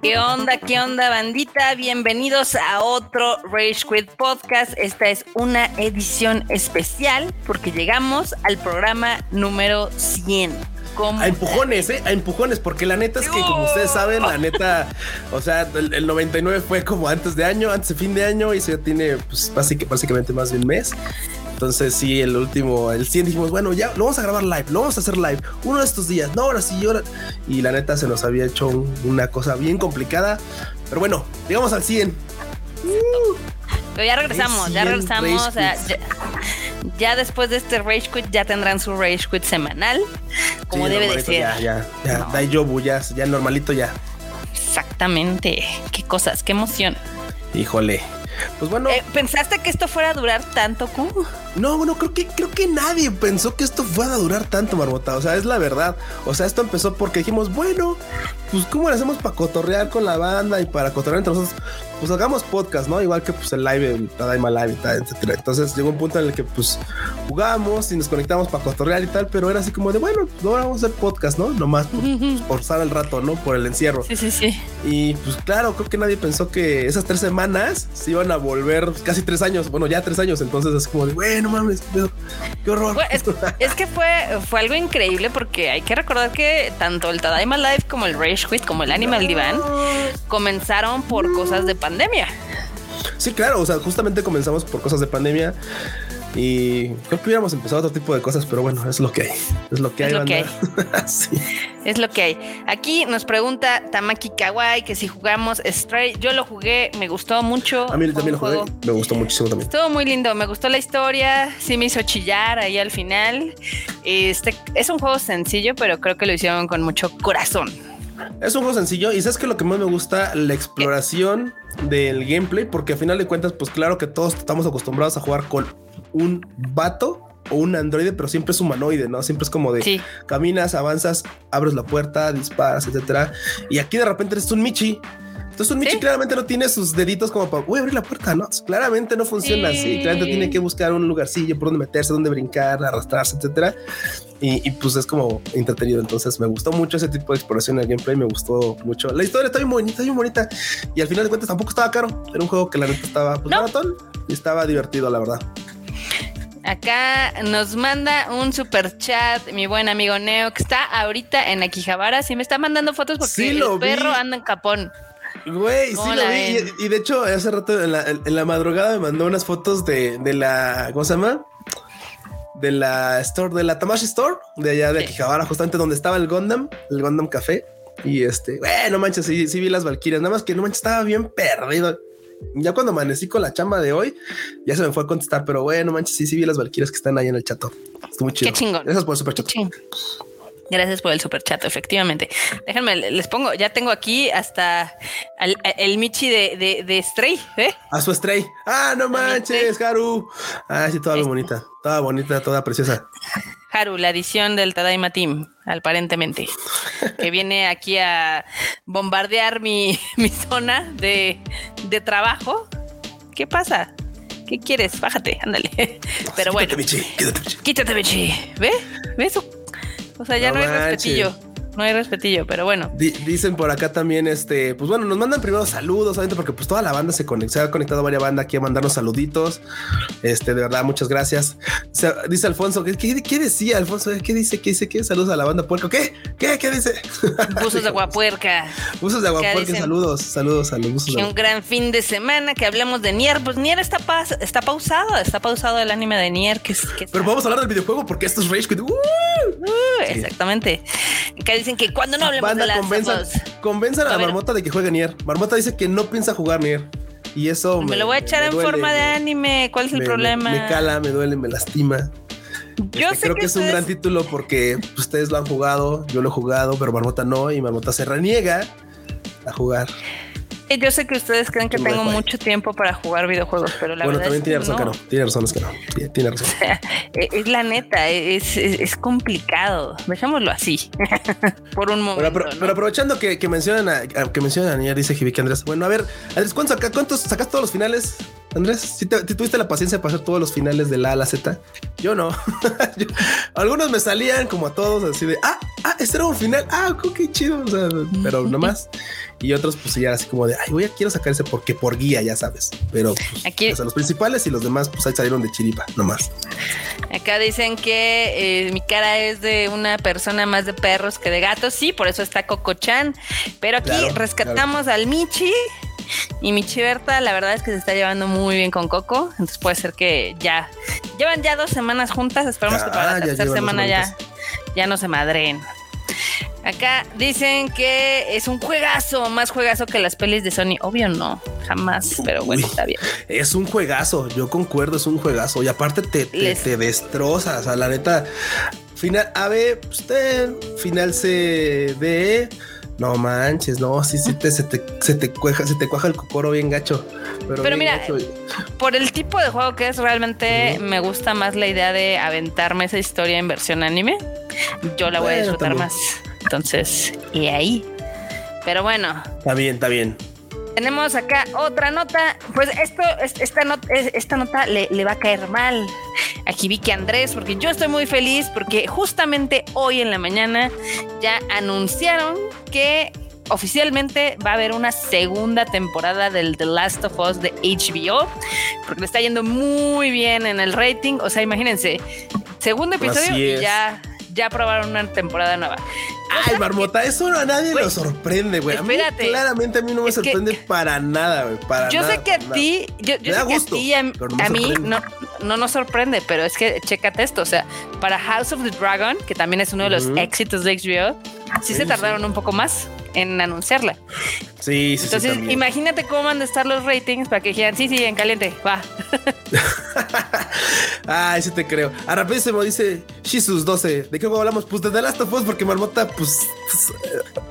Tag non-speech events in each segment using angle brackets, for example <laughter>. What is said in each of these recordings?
¿Qué onda, qué onda, bandita? Bienvenidos a otro Rage Quit Podcast. Esta es una edición especial porque llegamos al programa número 100. A empujones, ¿eh? A empujones, porque la neta es que, como ustedes saben, la neta, o sea, el, 99 fue como antes de año, antes de fin de año, y eso ya tiene, pues, básicamente más de un mes. Entonces, sí, el último, el 100 dijimos, bueno, ya lo vamos a grabar live, lo vamos a hacer live uno de estos días. No, ahora sí, ahora. Y la neta se nos había hecho una cosa bien complicada. Pero bueno, llegamos al 100. Pero ya regresamos, ya regresamos. ya, después de este Rage Quit ya tendrán su Rage Quit semanal, como debe de ser. Ya, ya, ya, ya, ya normalito ya. Exactamente. Qué cosas, qué emoción. Híjole. Pues bueno. Eh, ¿Pensaste que esto fuera a durar tanto? ¿Cómo? No, bueno, creo que, creo que nadie pensó que esto fuera a durar tanto, Marbota. O sea, es la verdad. O sea, esto empezó porque dijimos, bueno, pues, ¿cómo le hacemos para cotorrear con la banda y para cotorrear entre nosotros? Pues hagamos podcast, ¿no? Igual que pues el live, el Tadaima Live y tal, etcétera. Entonces llegó un punto en el que pues jugamos y nos conectamos para cotorrear y tal, pero era así como de, bueno, no pues, vamos a hacer podcast, ¿no? Nomás por, pues, usar el rato, ¿no? Por el encierro. Sí, sí, sí. Y pues claro, creo que nadie pensó que esas tres semanas se iban a volver casi tres años, bueno, ya tres años, entonces es como de, bueno, no mames, qué horror. es, que fue, fue algo increíble porque hay que recordar que tanto el Tadaima Live como el Rage Como el Animal Divan, comenzaron por cosas de pandemia. Sí, claro, o sea, justamente comenzamos por cosas de pandemia. Y creo que hubiéramos empezado otro tipo de cosas, pero bueno, es lo que hay. Es lo que hay. Es lo que hay. <laughs> Es lo que hay. Aquí nos pregunta Tamaki Kawaii que si jugamos Stray. Yo lo jugué, me gustó mucho. A mí también lo jugué. Me gustó muchísimo también. Estuvo muy lindo. Me gustó la historia. Sí me hizo chillar ahí al final. Este es un juego sencillo, pero creo que lo hicieron con mucho corazón. Es un juego sencillo y sabes que lo que más me gusta, la exploración del gameplay, porque al final de cuentas, pues claro que todos estamos acostumbrados a jugar con un vato o un androide, pero siempre es humanoide, ¿no? Siempre es como de caminas, avanzas, abres la puerta, disparas, etcétera. Y aquí de repente eres un Michi. Entonces un Michi claramente no tiene sus deditos como para uy, abrir la puerta, ¿no? Claramente no funciona así. Claramente tiene que buscar un lugarcillo por donde meterse, donde brincar, arrastrarse, etcétera. Y, pues es como entretenido. Entonces me gustó mucho ese tipo de exploración en el gameplay. Me gustó mucho. La historia está bien bonita, está bien bonita. Y al final de cuentas tampoco estaba caro. Era un juego que la neta estaba pues, maratón y estaba divertido, la verdad. Acá nos manda un super chat mi buen amigo Neo, que está ahorita en Aquijabara. Sí, me está mandando fotos porque el perro anda en capón. Güey, sí lo vi. Y, de hecho, hace rato en la, madrugada me mandó unas fotos de, la. ¿Cómo se llama? De la store, de la Tamashi Store, de allá de Aquijabara, justamente donde estaba el Gundam, el Gundam Café. Y este, güey, no manches, sí, sí vi las Valkyrias, nada más que no manches, estaba bien perdido. Ya cuando amanecí con la chamba de hoy, ya se me fue a contestar, pero bueno, manches, sí, sí vi las valquirias que están ahí en el chato. Estuvo muy chido. Qué chingón. Gracias por super chat. Gracias por el super chat, efectivamente. Déjenme, les pongo, ya tengo aquí hasta el, Michi de, de, Stray, ¿eh? A su Stray. Ah, no manches, Haru. Ah, sí, toda bonita, toda bonita, toda preciosa. Haru, la edición del Tadaima Team, aparentemente, que viene aquí a bombardear mi, <laughs> zona de, trabajo. ¿Qué pasa? ¿Qué quieres? Bájate, ándale. <laughs> Pero bueno. Michi, quítate, Michi. Quítate, Michi. ¿Ve? ¿Ve eso? O sea, ya no, hay respetillo no hay respetillo, pero bueno. dicen por acá también, este, pues bueno, nos mandan primero saludos, obviamente, porque pues toda la banda se, conecta, se ha conectado varias bandas aquí a mandarnos saluditos. Este, de verdad, muchas gracias. dice Alfonso, ¿qué, ¿qué, decía Alfonso? ¿Qué dice? ¿Qué dice? ¿Qué? Saludos a la banda puerco. ¿Qué? ¿Qué? ¿Qué dice? Buzos de aguapuerca. Buzos de aguapuerca, saludos, saludos a los buzos. un gran fin de semana que hablemos de Nier. Pues Nier está, está pausado, está pausado el anime de Nier. Que, que Pero vamos a hablar del videojuego porque esto es Rage Quit. Uh, exactamente dicen que cuando no hablemos de las convenzan, convenzan a, la Marmota de que juegue Nier. Marmota dice que no piensa jugar Nier. Y eso me, lo voy a echar en forma de anime. ¿Cuál es el problema? Me, cala, me duele, me lastima. Yo este, creo que, es un gran título porque ustedes lo han jugado, yo lo he jugado, pero Marmota no, y Marmota se reniega a jugar. Yo sé que ustedes creen que tengo mucho tiempo para jugar videojuegos, pero la verdad también tiene razón que no. Tiene razón, es que no. Tiene razón. <laughs> es la neta, es, es, complicado. Dejémoslo así <laughs> por un momento. Pero, aprovechando que, mencionan a, que mencionan a Nier, dice Jibiki Andrés. Bueno, a ver, Andrés, ¿cuántos, ¿cuántos sacas todos los finales? Andrés? Si tuviste la paciencia de pasar todos los finales de la A la Z? Yo no. <laughs> algunos me salían como a todos así de, ah, ah, este era un final. Ah, qué chido. pero nomás. Y otros, pues ya así como de, ay, voy a quiero sacar ese porque por guía, ya sabes. Pero pues, aquí los principales y los demás, pues ahí salieron de chiripa, nomás. Acá dicen que eh, mi cara es de una persona más de perros que de gatos. Sí, por eso está Coco-chan. Pero aquí rescatamos al Michi. Y Michi Berta, la verdad es que se está llevando muy bien con Coco. Entonces puede ser que ya llevan ya dos semanas juntas. Esperamos que para la tercera semana ya, ya no se madren. Acá dicen que es un juegazo, más juegazo que las pelis de Sony. Obvio no, jamás, pero bueno, está bien. Es un juegazo, yo concuerdo, es un juegazo. Y aparte te, te, destroza, o sea, la neta. Final A, B, usted, final C, D. No manches, no, sí, sí, te, se, te, se te cuaja, se te cuaja el cocoro bien gacho. Pero, mira, por el tipo de juego que es, realmente me gusta más la idea de aventarme esa historia en versión anime. Yo la voy a disfrutar más. Entonces, y ahí. Pero bueno. Está bien, está bien. Tenemos acá otra nota. Pues esto, esta, nota, esta nota le, le, va a caer mal. Aquí vi que Andrés, porque yo estoy muy feliz porque justamente hoy en la mañana ya anunciaron que oficialmente va a haber una segunda temporada del The Last of Us de HBO, porque le está yendo muy bien en el rating. O sea, imagínense, segundo episodio y ya ya probaron una temporada nueva. Ay, Marmota, eso a nadie lo sorprende, güey. Espérate. claramente a mí no me sorprende para nada, güey. Para yo sé que a ti, yo, sé que a ti, a, mí no, no nos sorprende, pero es que chécate esto. O sea, para House of the Dragon, que también es uno de los éxitos de HBO, sí, se tardaron un poco más en anunciarla. Sí, sí, Entonces, imagínate cómo van a estar los ratings para que dijeran, sí, sí, en caliente, va. <laughs> Ay, sí te creo. A rapidísimo dice Shisus 12. ¿De qué hablamos? Pues de The Last of Us, porque Marmota, pues.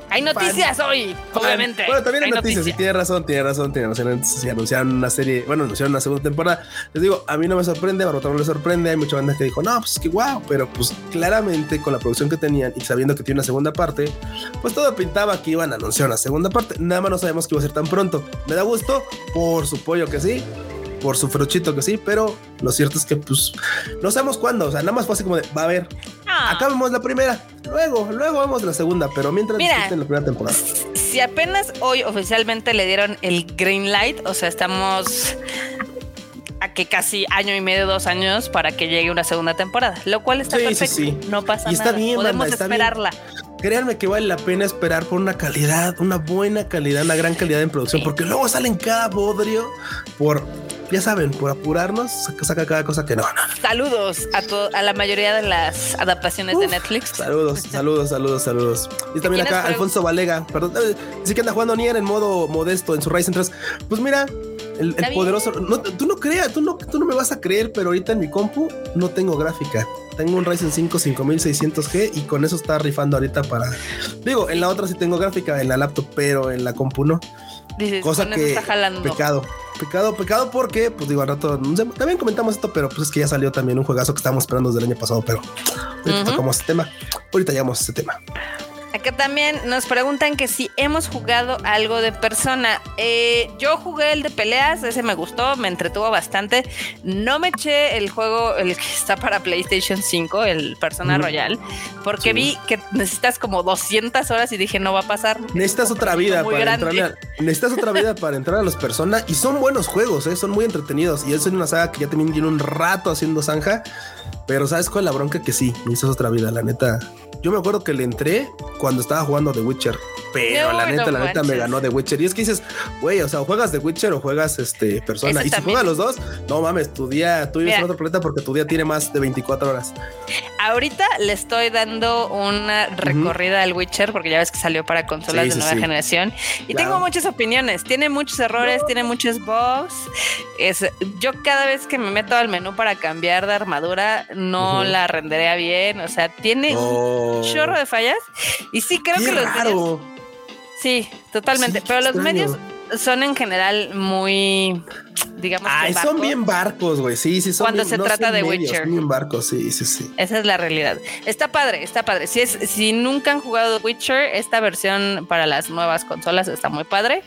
hay noticias hoy, obviamente. Bueno, también hay, noticias, sí, tiene razón, tiene razón, tiene razón. Si anunciaron una serie, bueno, anunciaron una segunda temporada. Les digo, a mí no me sorprende, a Marmota no le sorprende. Hay mucha banda que dijo, no, pues que wow, pero pues claramente con la producción que tenían y sabiendo que tiene una segunda parte, pues todo pintaba que iban a anunciar una segunda parte. Nada no sabemos que iba a ser tan pronto. ¿Me da gusto? Por su pollo que sí. Por su frochito que sí, pero lo cierto es que pues no sabemos cuándo. O sea, nada más fue así como de va a ver. Ah. Acá vemos la primera, luego, luego vemos la segunda, pero mientras Mira, en la primera temporada. Si apenas hoy oficialmente le dieron el green light, o sea, estamos a que casi año y medio, dos años para que llegue una segunda temporada, lo cual está perfecto. No pasa y está nada. Bien, Podemos esperarla créanme que vale la pena esperar por una calidad, una buena calidad, una gran calidad en producción, porque luego salen cada bodrio por, ya saben, por apurarnos, saca, cada cosa que no. Saludos a, a la mayoría de las adaptaciones de Netflix. Saludos, <laughs> saludos, saludos, saludos. Y también acá Alfonso Valega, perdón, eh, sí que anda jugando Nier en modo modesto en su Ryzen 3. Pues mira, el, poderoso. No, tú no creas, tú no, tú no me vas a creer, pero ahorita en mi compu no tengo gráfica. Tengo un Ryzen 5 5600G y con eso está rifando ahorita para. Digo, en la otra sí tengo gráfica, en la laptop, pero en la compu no. Cosa que. Pecado. Pecado, pecado porque, pues digo, al rato. También comentamos esto, pero pues es que ya salió también un juegazo que estábamos esperando desde el año pasado, pero ahorita tocamos este tema. Ahorita llegamos a este tema. Acá también nos preguntan que si hemos jugado algo de persona. Eh, yo jugué el de peleas, ese me gustó, me entretuvo bastante. No me eché el juego, el que está para PlayStation 5, el Persona Royal, porque vi que necesitas como 200 horas y dije no va a pasar. Necesitas otra vida para entrar a, <laughs> necesitas otra vida para entrar a los Persona y son buenos juegos, ¿eh? son muy entretenidos y es una saga que ya también tiene un rato haciendo zanja, pero sabes cuál es la bronca que sí, necesitas otra vida, la neta yo me acuerdo que le entré cuando estaba jugando The Witcher, pero la neta, la neta me ganó The Witcher. Y es que dices, güey, o sea, o juegas The Witcher o juegas este persona. Y si juegas los dos, no mames, tu día, tú vives en otro planeta porque tu día tiene más de 24 horas. Ahorita le estoy dando una recorrida al Witcher porque ya ves que salió para consolas de nueva generación. Y tengo muchas opiniones. Tiene muchos errores, tiene muchos bugs. Es, yo cada vez que me meto al menú para cambiar de armadura, no la renderé bien. O sea, tiene chorro de fallas. Y sí, creo que los medios. Sí, totalmente. pero los medios son en general muy, digamos. Ay, son bien barcos, güey. Sí, sí, son Cuando se trata de Witcher. Son bien barcos, sí, sí, sí. Esa es la realidad. Está padre, está padre. Si, es, si nunca han jugado Witcher, esta versión para las nuevas consolas está muy padre.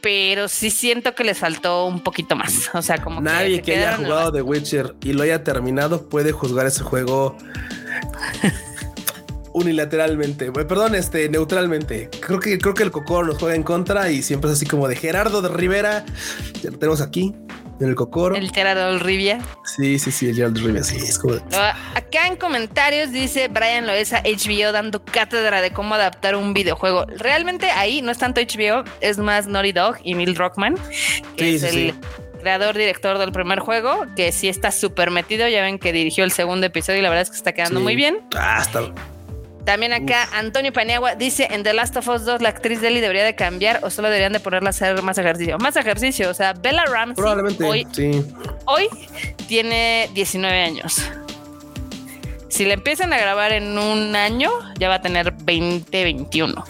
pero sí siento que les faltó un poquito más. O sea, como nadie que, haya jugado The Witcher y lo haya terminado puede juzgar ese juego <laughs> unilateralmente, perdón, este, neutralmente. Creo que creo que el Cocoro nos juega en contra y siempre es así como de Gerardo de Rivera. Ya lo tenemos aquí en el Cocoro. El Gerardo Rivia. Sí, sí, sí, el Gerardo Rivia, sí, es como. Acá en comentarios dice Brian Loesa HBO dando cátedra de cómo adaptar un videojuego. Realmente ahí no es tanto HBO, es más Naughty Dog y Neil Druckmann, que es el creador, director del primer juego, que sí está súper metido. Ya ven que dirigió el segundo episodio y la verdad es que está quedando muy bien. Ah, está también acá Antonio Paniagua dice en The Last of Us 2 la actriz de Ellie debería de cambiar o solo deberían de ponerla a hacer más ejercicio. Más ejercicio, o sea, Bella Ramsey Probablemente, hoy, sí. hoy tiene 19 años. Si le empiezan a grabar en un año, ya va a tener 20, 21.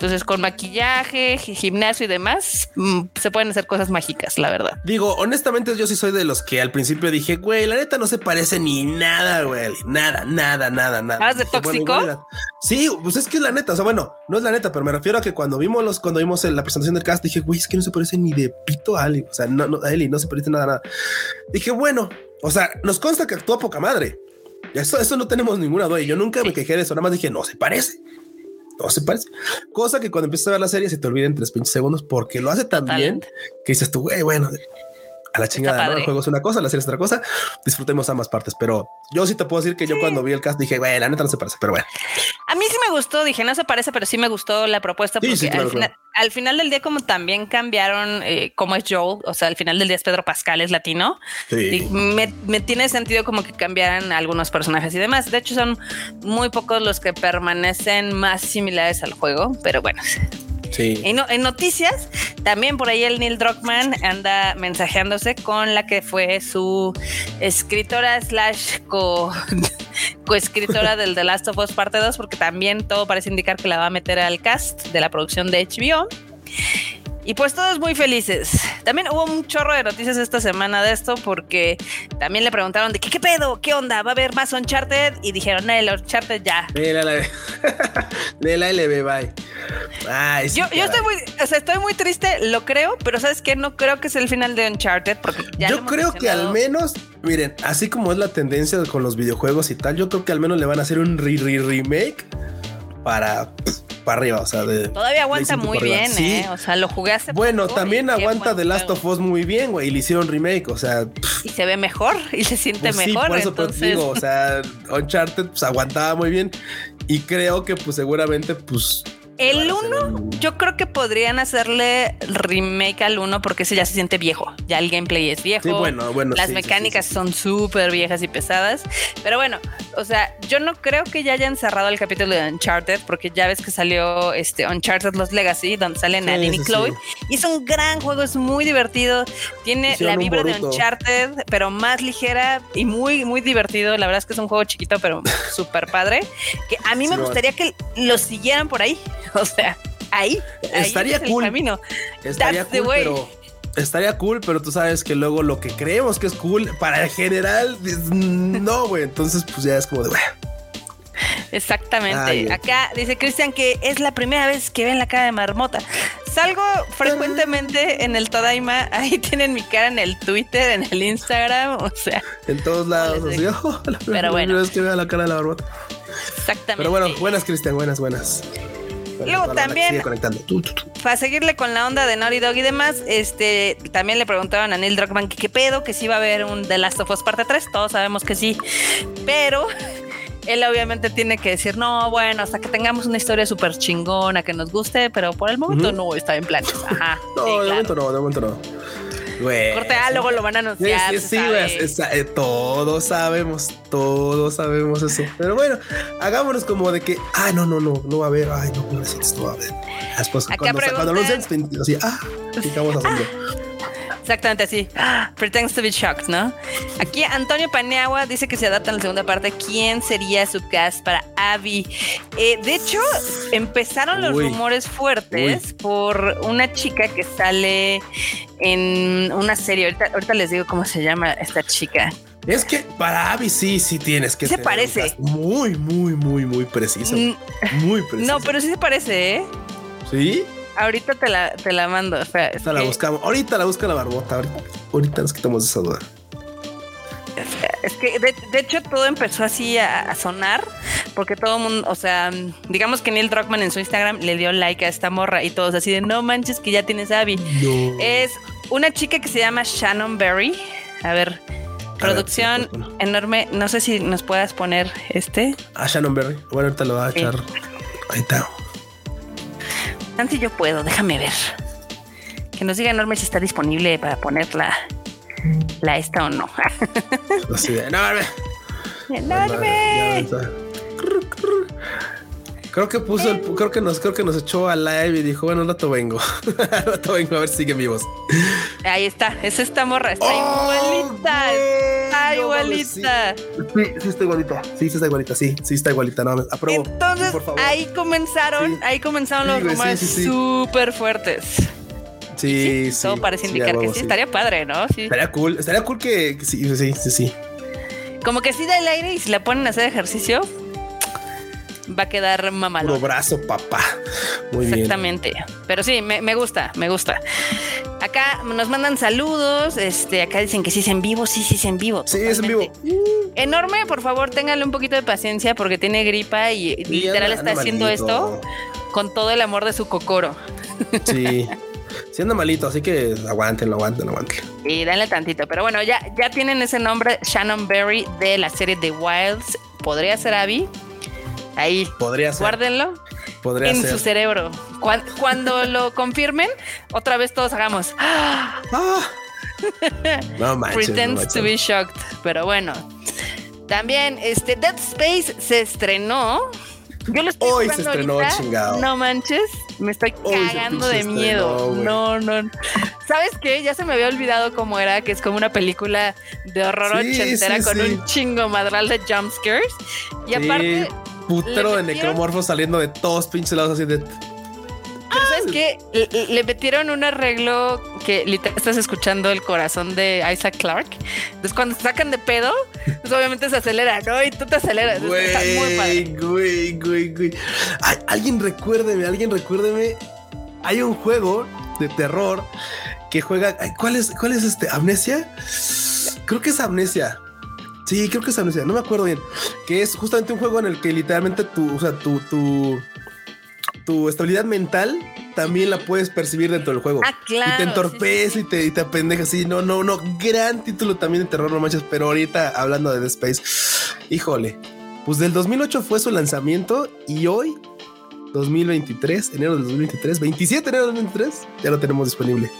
Entonces, con maquillaje, gimnasio y demás, mm, se pueden hacer cosas mágicas, la verdad. Digo, honestamente, yo sí soy de los que al principio dije, güey, la neta no se parece ni nada, güey. Nada, nada, nada, nada. ¿Ah, de tóxico? sí, pues es que es la neta. O sea, bueno, no es la neta, pero me refiero a que cuando vimos los, cuando vimos la presentación del cast, dije, güey, es que no se parece ni de pito a Ali. O sea, no, no, a Eli no se parece nada, nada. Dije, bueno, o sea, nos consta que actúa poca madre. Eso, eso no tenemos ninguna duda. Yo nunca me quejé de eso. Nada más dije, no se parece no se parece. Cosa que cuando empiezas a ver la serie se te olvida en tres pinches segundos porque lo hace tan bien que dices tú, güey, bueno, a la chingada, ¿no? El juego es una cosa, la serie es otra cosa. Disfrutemos ambas partes, pero yo sí te puedo decir que yo cuando vi el cast dije, güey, la neta no se parece, pero bueno. A mí sí me gustó, dije, no se parece, pero sí me gustó la propuesta porque al, final, del día como también cambiaron eh, cómo es Joel, o sea, al final del día es Pedro Pascal, es latino. Y me, me tiene sentido como que cambiaran algunos personajes y demás. De hecho, son muy pocos los que permanecen más similares al juego, pero bueno, En, en, noticias, también por ahí el Neil Druckmann anda mensajeándose con la que fue su escritora slash co, <laughs> coescritora del The Last of Us Parte 2, porque también todo parece indicar que la va a meter al cast de la producción de HBO. Y pues todos muy felices. También hubo un chorro de noticias esta semana de esto porque también le preguntaron de qué, qué pedo, qué onda, va a haber más Uncharted y dijeron, el Uncharted ya. De la, <laughs> de la LB, bye. Ay, yo, yo estoy muy, o sea, estoy muy triste, lo creo, pero sabes que no creo que es el final de Uncharted porque ya Yo creo que al menos, miren, así como es la tendencia con los videojuegos y tal, yo creo que al menos le van a hacer un re, re remake para para arriba, o sea, de todavía aguanta muy bien, ¿eh? O sea, lo jugué hace Bueno, también aguanta The Last of Us muy bien, güey, y le hicieron remake, o sea, y se ve mejor <laughs> y se siente pues mejor. Sí, por eso digo, o sea, <laughs> Uncharted pues aguantaba muy bien y creo que pues seguramente pues el 1, yo creo que podrían hacerle remake al 1 porque ese ya se siente viejo. Ya el gameplay es viejo. bueno, bueno. Las mecánicas son súper viejas y pesadas. Pero bueno, o sea, yo no creo que ya hayan cerrado el capítulo de Uncharted porque ya ves que salió este Uncharted Los Legacy, donde salen Nadine y Chloe. Y es un gran juego, es muy divertido. Tiene la vibra de Uncharted, pero más ligera y muy, muy divertido. La verdad es que es un juego chiquito, pero <laughs> súper padre. Que a mí me gustaría que lo siguieran por ahí. <laughs> O sea, ahí, estaría cool. Estaría cool, pero estaría cool, pero tú sabes que luego lo que creemos que es cool para el general, no, güey. Entonces, pues ya es como de, Exactamente. Acá dice Cristian que es la primera vez que ven la cara de marmota. Salgo frecuentemente en el Todaima. Ahí tienen mi cara en el Twitter, en el Instagram. O sea, en todos lados. Así, oh, la pero bueno. vez que vea la cara de la marmota. Exactamente. Pero bueno, buenas, Cristian, buenas, buenas. Luego también, para seguirle con la onda de Naughty Dog y demás, este, también le preguntaban a Neil Druckmann que qué pedo, que si iba a haber un The Last of Us parte 3, todos sabemos que sí, pero <laughs> él obviamente tiene que decir, no, bueno, hasta que tengamos una historia súper chingona que nos guste, pero por el momento no está en planes. Ajá. <laughs> no, de momento no, de momento no. Corte A, luego lo van a anunciar. Sí, sí, eh, todos sabemos, todos sabemos eso. Pero bueno, hagámonos como de que, ah, no, no, no, no va a haber, ay, no, no va a haber. Después, cuando, cuando lo así, ah, ¿qué estamos haciendo? Exactamente así. Pretends to be shocked, ¿no? Aquí Antonio Paneagua dice que se adapta en la segunda parte. ¿Quién sería su cast para Abby? Eh, de hecho, empezaron los rumores fuertes por una chica que sale en una serie. Ahorita, les digo cómo se llama esta chica. Es que para Abby sí, sí tienes que. Se parece. Muy, muy, muy, muy preciso. Mm. Muy <laughs> preciso. No, pero sí se parece, ¿eh? ¿Sí? Ahorita te la, te la mando. Ahorita la buscamos. Ahorita la busca la barbota. Ahorita, nos quitamos esa duda. Es que de, hecho todo empezó así a, sonar porque todo el mundo, o sea, digamos que Neil Druckmann en su Instagram le dio like a esta morra y todos así de no manches que ya tienes Abby. Es una chica que se llama Shannon Berry. A ver, producción enorme. No sé si nos puedas poner este. A Shannon Berry. Bueno, ahorita lo va a echar. Ahí está. Nancy, yo puedo, déjame ver. Que nos diga enorme si está disponible para ponerla la esta o no. Así de enorme. <laughs> Enorme. Creo que puso el, creo que nos, creo que nos echó a live y dijo, bueno, rato vengo. <laughs> rato vengo a ver si siguen vivos. Ahí está, es esta morra, está oh, igualita, está igualita. Sí, sí está igualita, sí, sí está igualita, sí, sí está igualita, no, apruebo. Entonces, ahí comenzaron, ahí comenzaron los rumores súper fuertes. Sí, sí, Todo parece indicar que sí, estaría padre, ¿no? Sí. Estaría cool, estaría cool que, sí, sí, sí, sí. Como que sí da el aire y si la ponen a hacer ejercicio, va a quedar mamalón. Un brazo, papá. Muy Exactamente. Pero sí, me, gusta, me gusta. Acá nos mandan saludos. Este, acá dicen que sí es en vivo, sí, sí es en vivo. Sí, es en vivo. Enorme, por favor, téngale un poquito de paciencia porque tiene gripa y, literal está haciendo esto con todo el amor de su cocoro. Sí. Siendo malito, así que aguanten, aguanten, aguanten. Y dale tantito. Pero bueno, ya, ya tienen ese nombre, Shannon Berry, de la serie The Wilds. Podría ser Abby. Ahí. Podría ser. Guárdenlo. Podría en su cerebro. Cuando, lo confirmen, otra vez todos hagamos. ¡Ah! No <laughs> manches. Pretends to be shocked. Pero bueno. También, este Dead Space se estrenó. Yo lo estoy Hoy se estrenó, chingado. No manches, me estoy cagando de miedo. no, no. ¿Sabes qué? Ya se me había olvidado cómo era, que es como una película de horror ochentera con un chingo madral de jumpscares. Y aparte, putero de necromorfos saliendo de todos pinches lados así de. Pero sabes que le, metieron un arreglo que literal estás escuchando el corazón de Isaac Clarke. Entonces, cuando se sacan de pedo, pues obviamente se acelera, ¿no? Y tú te aceleras. Güey, muy padre. güey, güey, güey. alguien recuérdeme, alguien recuérdeme. Hay un juego de terror que juega. ¿Cuál es, cuál es este? ¿Amnesia? Creo que es Amnesia. Sí, creo que es Amnesia, no me acuerdo bien. Que es justamente un juego en el que literalmente tu, o sea, tu, tu, tu estabilidad mental también la puedes percibir dentro del juego. Ah, claro. Y te entorpece y te, y te apendeja así. No, no, no. Gran título también de terror, no manches. Pero ahorita hablando de The Space, híjole, pues del 2008 fue su lanzamiento y hoy, 2023, enero del 2023, 27 de enero del 2023, ya lo tenemos disponible.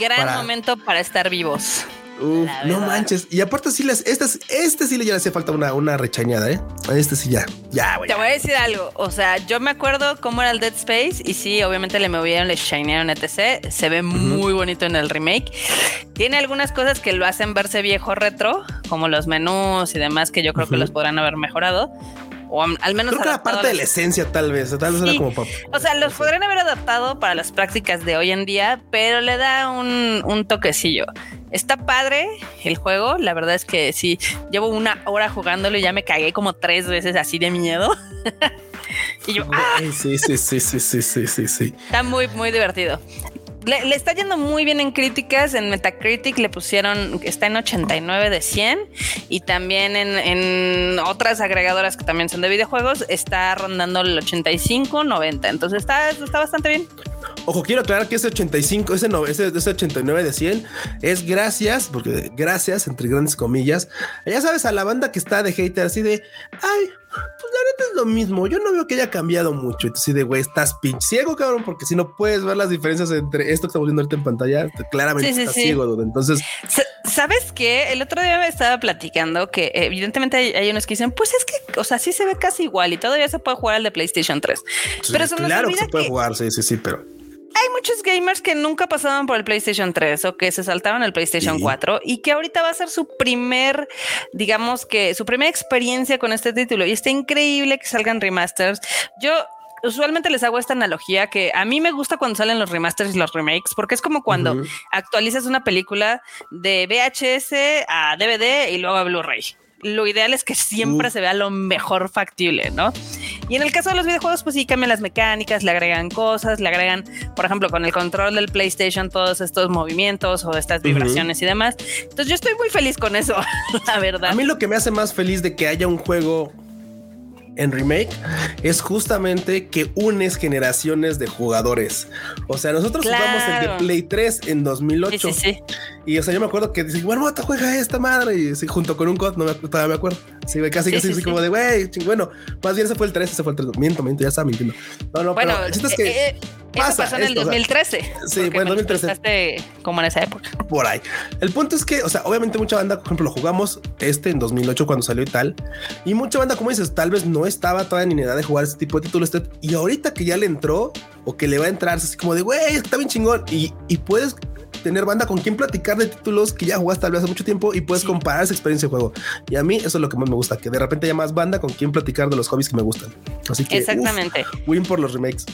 Gran momento para estar vivos no manches. Y aparte sí les, este, este sí le ya le hace falta una, una rechañada, ¿eh? este sí ya, ya, Te voy a decir algo. O sea, yo me acuerdo cómo era el Dead Space y sí, obviamente le movieron, le shinearon etc. Se ve muy bonito en el remake. Tiene algunas cosas que lo hacen verse viejo retro, como los menús y demás que yo creo que los podrán haber mejorado o al menos creo que la parte de la esencia tal vez tal vez era como o sea los podrían haber adaptado para las prácticas de hoy en día pero le da un, un toquecillo Está padre el juego. La verdad es que sí, llevo una hora jugándolo y ya me cagué como tres veces así de miedo. <laughs> y yo, ¡ah! Sí, sí, sí, sí, sí, sí, sí, sí. Está muy, muy divertido. Le, está yendo muy bien en críticas. En Metacritic le pusieron, está en 89 de 100. Y también en, en, otras agregadoras que también son de videojuegos, está rondando el 85, 90. Entonces está, está bastante bien. Ojo, quiero aclarar que ese 85, ese, ese, ese 89 de 100 es gracias, porque gracias, entre grandes comillas, ya sabes, a la banda que está de hater, así de, ay, pues la neta es lo mismo. Yo no veo que haya cambiado mucho. Entonces, de güey, estás pinche ciego, cabrón, porque si no puedes ver las diferencias entre esto que estamos viendo ahorita en pantalla, claramente estás ciego, dude. Entonces, ¿sabes qué? El otro día me estaba platicando que evidentemente hay, unos que dicen, pues es que, o sea, sí se ve casi igual y todavía se puede jugar al de PlayStation 3. pero claro que se puede jugar, sí, sí, sí, pero hay muchos gamers que nunca pasaban por el PlayStation 3 o que se saltaron el PlayStation 4 y que ahorita va a ser su primer, digamos que su primera experiencia con este título. Y está increíble que salgan remasters. Yo usualmente les hago esta analogía que a mí me gusta cuando salen los remasters y los remakes, porque es como cuando actualizas una película de VHS a DVD y luego a Blu-ray lo ideal es que siempre se vea lo mejor factible, ¿no? Y en el caso de los videojuegos, pues sí cambian las mecánicas, le agregan cosas, le agregan, por ejemplo, con el control del PlayStation, todos estos movimientos o estas vibraciones y demás. Entonces yo estoy muy feliz con eso, <laughs> la verdad. A mí lo que me hace más feliz de que haya un juego en remake es justamente que unes generaciones de jugadores. O sea, nosotros jugamos el de Play 3 en 2008. Y o sea, yo me acuerdo que dice, bueno, te juega esta madre. Y sí, junto con un COD, no me, todavía me acuerdo. Sí, casi, casi, como de, güey, bueno, más bien ese fue el 3, ese fue el 3. Miento, miento, ya estaba mintiendo. No, no, bueno, pero es que eh, eh, pasa, pasó en el 2013. sí, bueno, 2013. Como en esa época. Por ahí. El punto es que, o sea, obviamente mucha banda, por ejemplo, lo jugamos este en 2008 cuando salió y tal. Y mucha banda, como dices, tal vez no estaba todavía ni en edad de jugar este tipo de títulos. Y ahorita que ya le entró o que le va a entrar, es así como de, güey, está bien chingón. Y, y puedes tener banda con quien platicar de títulos que ya jugaste tal vez hace mucho tiempo y puedes comparar esa experiencia de juego. Y a mí eso es lo que más me gusta, que de repente haya más banda con quien platicar de los hobbies que me gustan. Así que exactamente. win por los remakes.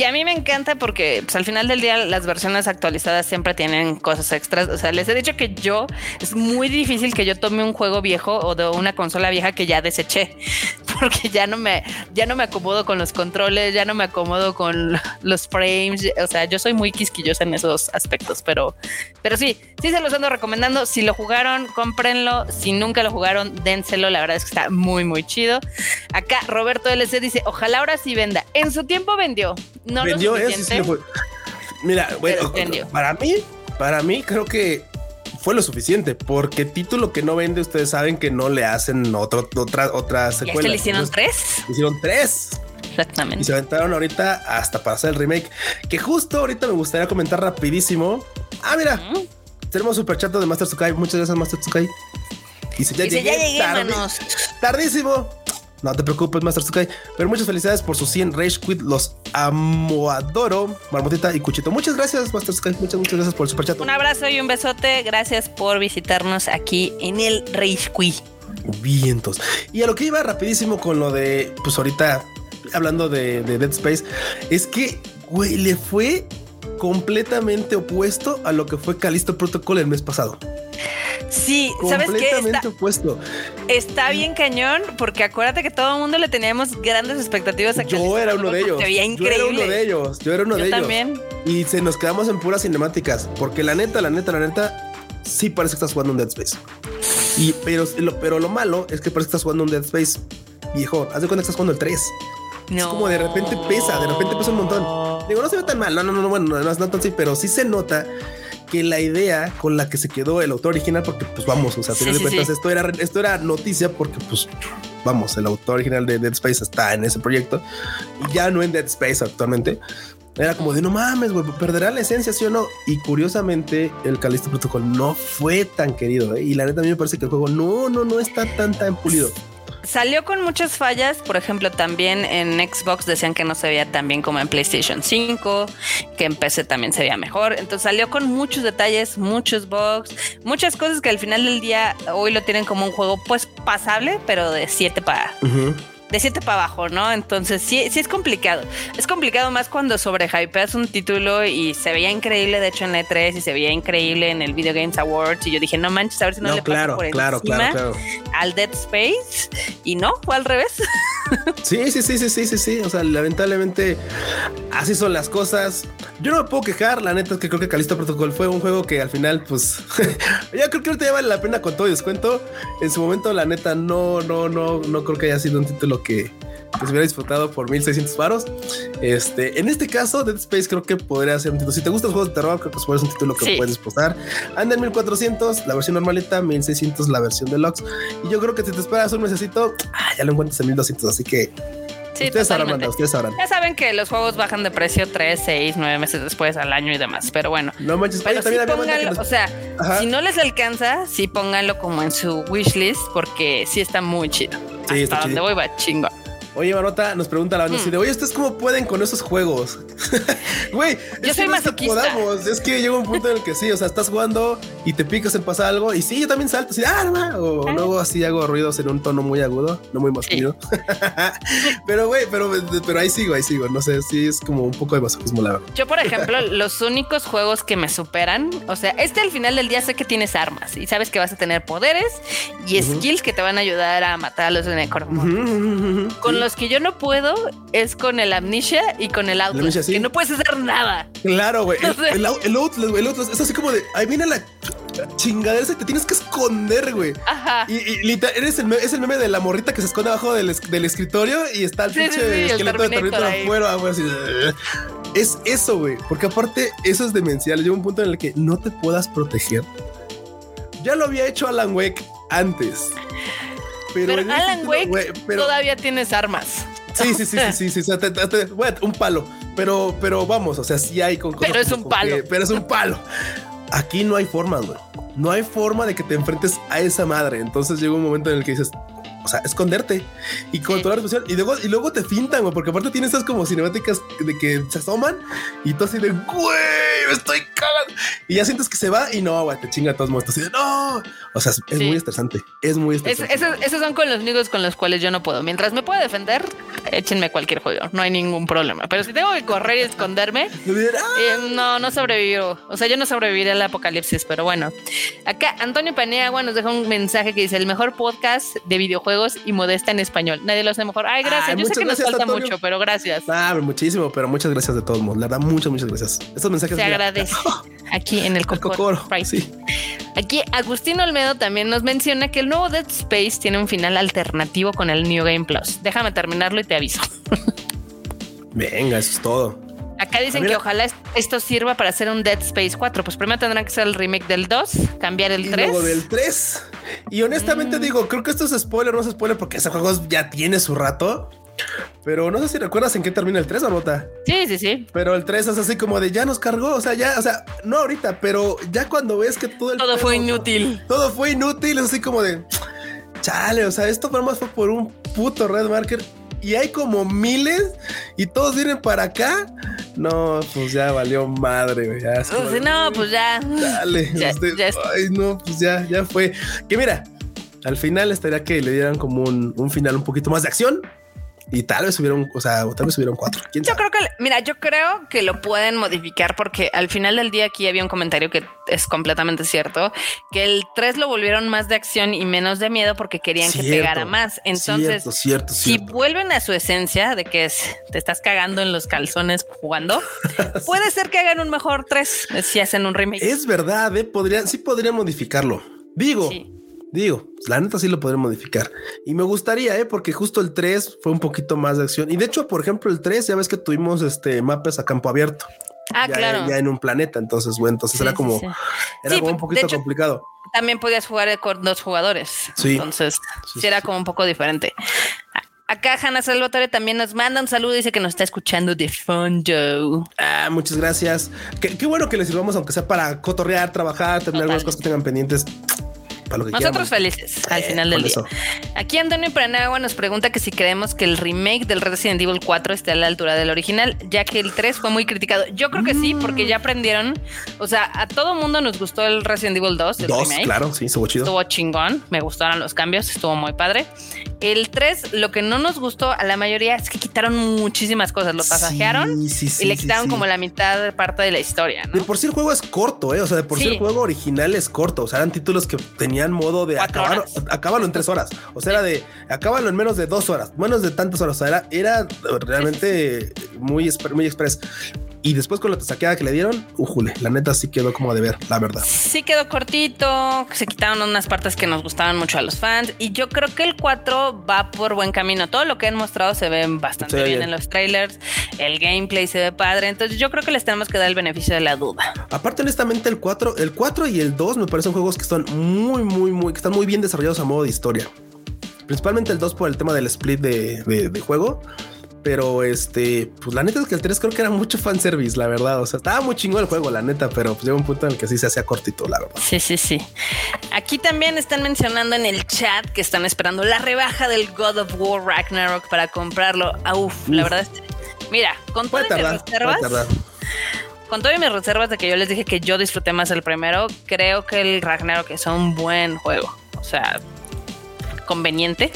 Y a mí me encanta porque pues, al final del día las versiones actualizadas siempre tienen cosas extras. O sea, les he dicho que yo es muy difícil que yo tome un juego viejo o de una consola vieja que ya deseché, <laughs> porque ya no me ya no me acomodo con los controles, ya no me acomodo con los frames. O sea, yo soy muy quisquillosa en esos aspectos, pero pero sí, sí se los ando recomendando. Si lo jugaron, cómprenlo. Si nunca lo jugaron, dénselo. La verdad es que está muy muy chido. Acá Roberto LC dice, ojalá ahora sí venda. En su tiempo vendió no vendió <laughs> Mira, bueno, para mí, para mí creo que fue lo suficiente, porque título que no vende, ustedes saben que no le hacen otro, otra, otra secuela. le hicieron tres? hicieron tres. Exactamente. Y se aventaron ahorita hasta para hacer el remake. Que justo ahorita me gustaría comentar rapidísimo. Ah, mira, tenemos super chat de Master Tsukai. Muchas gracias, Master Tsukai. Dice, ya, Dice, llegué, ya llegué tardísimo. No te preocupes, Master Sukai. Pero muchas felicidades por sus 100 Rage Quit. Los amo, adoro. Marmotita y Cuchito. Muchas gracias, Master Sukai. Muchas, muchas gracias por el superchat. Un abrazo y un besote. Gracias por visitarnos aquí en el Rage Quit. Vientos. Y a lo que iba rapidísimo con lo de, pues ahorita hablando de, de Dead Space, es que, güey, le fue completamente opuesto a lo que fue Calisto Protocol el mes pasado. Sí, ¿sabes qué? Está, opuesto. Está bien cañón, porque acuérdate que todo el mundo le teníamos grandes expectativas a Yo era uno de ellos. Yo era uno de ellos. Yo era uno de ellos. también. Y se nos quedamos en puras cinemáticas, porque la neta, la neta, la neta, sí parece que estás jugando un Dead Space. Y pero lo, pero lo malo es que parece que estás jugando un Dead Space viejo. Haz de cuenta que estás jugando el 3. Es como de repente pesa, de repente pesa un montón. Digo, no se ve tan mal, no, no, no, bueno, no es tanto así, pero sí se nota que la idea con la que se quedó el autor original, porque pues vamos, o sea, a de cuentas, esto era, esto era noticia porque pues vamos, el autor original de Dead Space está en ese proyecto y ya no en Dead Space actualmente. Era como de no mames, güey, perderá la esencia, sí o no. Y curiosamente, el Callisto Protocol no fue tan querido. ¿eh? Y la neta, a mí me parece que el juego no, no, no está tan, tan pulido. Salió con muchas fallas, por ejemplo, también en Xbox decían que no se veía tan bien como en PlayStation 5, que en PC también se veía mejor. Entonces salió con muchos detalles, muchos bugs, muchas cosas que al final del día hoy lo tienen como un juego pues pasable, pero de 7 para de 7 para abajo, ¿no? Entonces sí, sí es complicado. Es complicado más cuando sobrehypeas un título y se veía increíble, de hecho, en E3 y se veía increíble en el Video Games Awards. Y yo dije, no manches, a ver si no, le claro, por claro, claro, claro, al Dead Space. Y no, fue al revés. <laughs> Sí, sí, sí, sí, sí, sí, sí. O sea, lamentablemente así son las cosas. Yo no me puedo quejar. La neta es que creo que Calisto Protocol fue un juego que al final, pues, <laughs> ya creo que ahorita ya vale la pena con todo y descuento. En su momento, la neta, no, no, no, no creo que haya sido un título que, se hubiera disfrutado por 1600 varos. Este, en este caso, Dead Space creo que podría ser un título. Si te gustan los juegos de terror, creo que es un título que puedes disfrutar. Anda en 1400, la versión normalita, 1600, la versión deluxe. Y yo creo que si te esperas un mesecito, ah, ya lo encuentras en 1200. Así que Sí, ustedes sabrán, ustedes sabrán. Ya saben que los juegos bajan de precio 3, 6, 9 meses después al año y demás. Pero bueno. No manches, pero sí pónganlo, o sea, si no les alcanza, sí pónganlo como en su wishlist porque sí está muy chido. Sí, Hasta donde voy va chingo. Oye, Marota, nos pregunta la banda mm. de, oye, ¿ustedes cómo pueden con esos juegos? <laughs> Güey, yo soy más podamos. Es que llega un punto en el que sí, o sea, estás jugando y te picas en pasar algo y sí, yo también salto así, ah, o luego así hago ruidos en un tono muy agudo, no muy masculino. <laughs> pero, güey, pero, pero ahí sigo, ahí sigo. No sé, sí es como un poco de masochismo, la verdad. Yo, por ejemplo, los únicos juegos que me superan, o sea, este al final del día sé que tienes armas y sabes que vas a tener poderes y skills que te van a ayudar a matar a los enemigos. Con los que yo no puedo es con el Amnesia y con el Outlast, que no puedes hacer nada. Claro, güey. <laughs> El, el, Outlast, es así como de ahí viene la chingadera te tienes que esconder, güey. Ajá. Y, literal, eres el, es el meme de la morrita que se esconde abajo del, del escritorio y está el pinche esqueleto de Terminator afuera, güey, así. Es eso, güey. Porque aparte, eso es demencial. Llega un punto en el que no te puedas proteger. Ya lo había hecho Alan Wake antes. Pero, Alan Wake todavía tienes armas. Sí, sí, sí, sí, sí, sí, un palo. Pero, pero vamos, o sea, sí hay con Pero es un palo. pero es un palo. Aquí no hay forma, güey. No hay forma de que te enfrentes a esa madre. Entonces llega un momento en el que dices, o sea, esconderte y controlar la situación. Y luego, y luego te fintan, güey, porque aparte tienes esas como cinemáticas de que se asoman y tú así de, güey, me estoy Y ya sientes que se va y no, güey, te chinga todos muertos. Así de, no. O sea, es, muy estresante. Es muy estresante. esos, son con los nidos con los cuales yo no puedo. Mientras me pueda defender, échenme cualquier juego. No hay ningún problema. Pero si tengo que correr y esconderme, <laughs> eh, no, no sobrevivo. O sea, yo no sobreviviré al apocalipsis, pero bueno. Acá Antonio Paneagua nos deja un mensaje que dice: el mejor podcast de videojuegos y modesta en español. Nadie lo hace mejor. Ay, gracias. Yo sé que nos falta mucho, pero gracias. Ah, muchísimo, pero muchas gracias de todos modos. La verdad, muchas, muchas gracias. Estos mensajes. Se agradece. Aquí en el Cocoro. Sí. Aquí Agustín Olmedo también nos menciona que el nuevo Dead Space tiene un final alternativo con el New Game Plus. Déjame terminarlo y te aviso. Venga, eso es todo. Acá dicen que ojalá esto sirva para hacer un Dead Space 4. Pues primero tendrán que ser el remake del 2, cambiar el 3. Luego del 3. Y honestamente mm. digo, creo que esto es spoiler, no es spoiler porque ese juego ya tiene su rato. Pero no sé si recuerdas en qué termina el 3, Arnota. Sí, sí, sí. Pero el 3 es así como de ya nos cargó. O sea, ya, o sea, no ahorita, pero ya cuando ves que todo el. Todo fue inútil. Todo fue inútil. Es así como de chale. O sea, esto más fue por un puto red marker y hay como miles y todos vienen para acá. No, pues ya valió madre, güey. Ya, pues, no, pues ya. Dale. ay, no, pues ya, ya fue. Que mira, al final estaría que le dieran como un, un final un poquito más de acción y tal vez subieron, o sea, tal vez subieron cuatro. yo creo que, mira, yo creo que lo pueden modificar porque al final del día aquí había un comentario que es completamente cierto, que el 3 lo volvieron más de acción y menos de miedo porque querían que pegara más. Entonces, cierto, si vuelven a su esencia de que es, te estás cagando en los calzones jugando, <laughs> puede ser que hagan un mejor 3 si hacen un remake. Es verdad, ¿eh? podrían, sí podrían modificarlo. Digo, Digo, la neta sí lo podría modificar. Y me gustaría, ¿eh? porque justo el 3 fue un poquito más de acción. Y de hecho, por ejemplo, el 3, ya ves que tuvimos este mapas a campo abierto. Ah, claro. Ya en un planeta. Entonces, bueno, entonces era como, era como un poquito complicado. También podías jugar con dos jugadores. Sí. Entonces, sí, era como un poco diferente. Acá Hanna Salvatore también nos manda un saludo, dice que nos está escuchando de fondo. Ah, muchas gracias. Qué, bueno que les sirvamos, aunque sea para cotorrear, trabajar, tener algunas cosas que tengan pendientes. Nosotros felices al final del día. Aquí Antonio Pranagua nos pregunta que si creemos que el remake del Resident Evil 4 esté a la altura del original, ya que el 3 fue muy criticado. Yo creo que sí, porque ya aprendieron. O sea, a todo mundo nos gustó el Resident Evil 2. El 2, claro, sí, estuvo chido. Estuvo chingón. Me gustaron los cambios, estuvo muy padre. El 3, lo que no nos gustó a la mayoría es que quitaron muchísimas cosas. Lo pasajearon y le quitaron como la mitad de parte de la historia. De por sí el juego es corto, ¿eh? O sea, de por sí el juego original es corto. O sea, eran títulos que tenían modo de acabar, acábalo en tres horas. O sea, era de acábalo en menos de dos horas, menos de tantas horas. O sea, era, realmente muy, muy express. Y después con la saqueada que le dieron, ujule, la neta sí quedó como de ver, la verdad. Sí quedó cortito, se quitaron unas partes que nos gustaban mucho a los fans. Y yo creo que el 4 va por buen camino. Todo lo que han mostrado se ve bastante bien, en los trailers. El gameplay se ve padre. Entonces yo creo que les tenemos que dar el beneficio de la duda. Aparte, honestamente, el 4, el 4 y el 2 me parecen juegos que están muy, muy, muy, que están muy bien desarrollados a modo de historia. Principalmente el 2 por el tema del split de, de juego pero este, pues la neta es que el 3 creo que era mucho fanservice, la verdad. O sea, estaba muy chingón el juego, la neta, pero pues llegó un punto en el que sí se hacía cortito, la verdad. Sí, sí, sí. Aquí también están mencionando en el chat que están esperando la rebaja del God of War Ragnarok para comprarlo. Ah, uf, la verdad es. Mira, con todas mis reservas. Con todas mis reservas de que yo les dije que yo disfruté más el primero, creo que el Ragnarok es un buen juego. O sea, conveniente.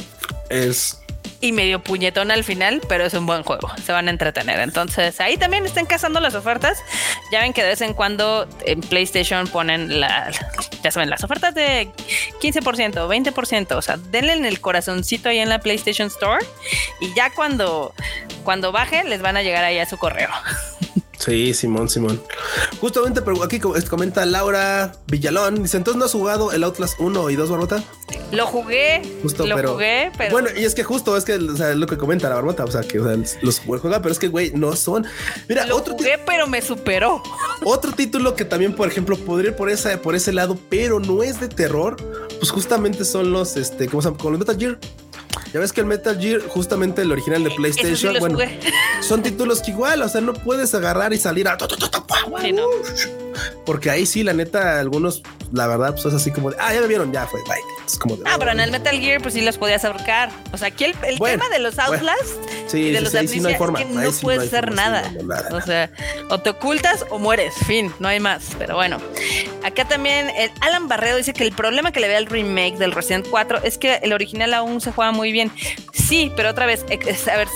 Es y medio puñetón al final, pero es un buen juego. Se van a entretener. Entonces ahí también están cazando las ofertas. Ya ven que de vez en cuando en PlayStation ponen ya saben, las ofertas de 15%, 20%. O sea, denle en el corazoncito ahí en la PlayStation Store y ya cuando, cuando baje les van a llegar ahí a su correo. Sí, Simón, Simón. Justamente aquí comenta Laura Villalón. Dice, entonces no has jugado el Outlast 1 y 2, Barbota. Lo jugué, justo, lo jugué, pero. Bueno, y es que justo es que o sea, es lo que comenta la Barbota. O sea, que los juega, pero es que, güey, no son. Mira, lo otro jugué, pero me superó. Otro título que también, por ejemplo, podría ir por, esa, por ese lado, pero no es de terror, pues justamente son los, este, ¿cómo se llama? Con los Metal Gear. Ya ves que el Metal Gear, justamente el original de PlayStation, bueno, <laughs> son títulos que igual, o sea, no puedes agarrar y salir a. Porque ahí sí, la neta, algunos, la verdad, pues es así como de, ah, ya me vieron, ya fue, bye. Es como de, ah, pero en el Metal Gear, pues sí los podías ahorcar. O sea, aquí el, tema de los Outlast sí, de los sí, sí, no hay forma. Es que no puedes hacer nada. O sea, o te ocultas o mueres, fin, no hay más. Pero bueno, acá también el Alan Barredo dice que el problema que le ve al remake del Resident 4 es que el original aún se juega muy bien. Sí, pero otra vez, a ver,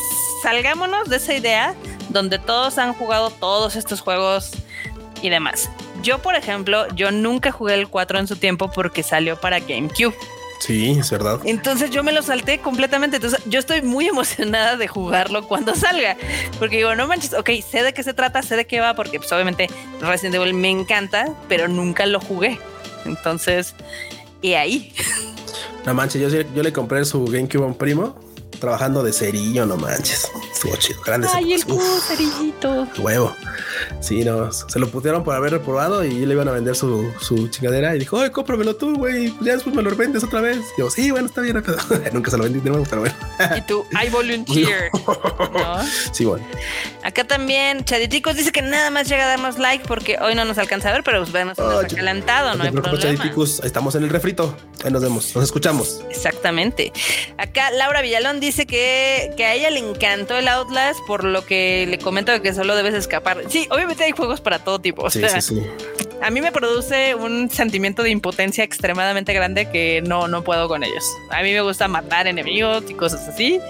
salgámonos de esa idea donde todos han jugado todos estos juegos y demás. Yo, por ejemplo, yo nunca jugué el 4 en su tiempo porque salió para GameCube. Sí, es verdad. Entonces yo me lo salté completamente. Entonces yo estoy muy <laughs> emocionada de jugarlo cuando salga. Porque digo, no manches, ok, sé de qué se trata, sé de qué va, porque pues obviamente Resident Evil me encanta, pero nunca lo jugué. Entonces, y ahí. No manches, yo, yo le compré su GameCube a un primo trabajando de cerillo, no manches. Estuvo chido, grande. Ay, el cerillito. Huevo. Sí, no, se lo pusieron por haber reprobado y le iban a vender su, su chingadera y dijo, ay, cómpramelo tú, güey, ya después me lo vendes otra vez. Y yo, sí, bueno, está bien, <laughs> nunca se lo vendí de nuevo, pero bueno. y tú, I volunteer. <laughs> ¿no? Sí, bueno. Acá también, Chaditicos dice que nada más llega a darnos like porque hoy no nos alcanza a ver, pero pues nos oh, calentado, no, no hay problema. Chaditicos, estamos en el refrito, ahí nos vemos, nos escuchamos. Exactamente. Acá Laura Villalón dice que, que a ella le encantó el Outlast por lo que le comento que solo debes escapar. Sí, obviamente hay juegos para todo tipo. sí, sí, sí. A mí me produce un sentimiento de impotencia extremadamente grande que no, no puedo con ellos. A mí me gusta matar enemigos y cosas así.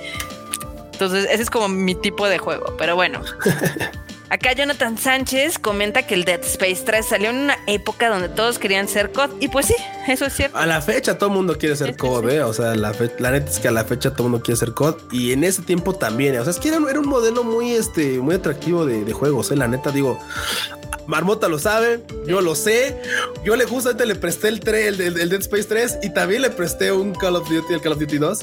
Entonces, ese es como mi tipo de juego. Pero bueno. <laughs> Acá Jonathan Sánchez comenta que el Dead Space 3 salió en una época donde todos querían ser COD. Y pues sí, eso es cierto. A la fecha todo el mundo quiere ser COD, ¿eh? O sea, la, la, neta es que a la fecha todo el mundo quiere ser COD. Y en ese tiempo también. ¿eh? O sea, es que era, un modelo muy, este, muy atractivo de, de juegos, ¿eh? La neta, digo, Marmota lo sabe, yo lo sé. Yo le justamente le presté el, el, Dead Space 3 y también le presté un Call of Duty, el Call of Duty 2.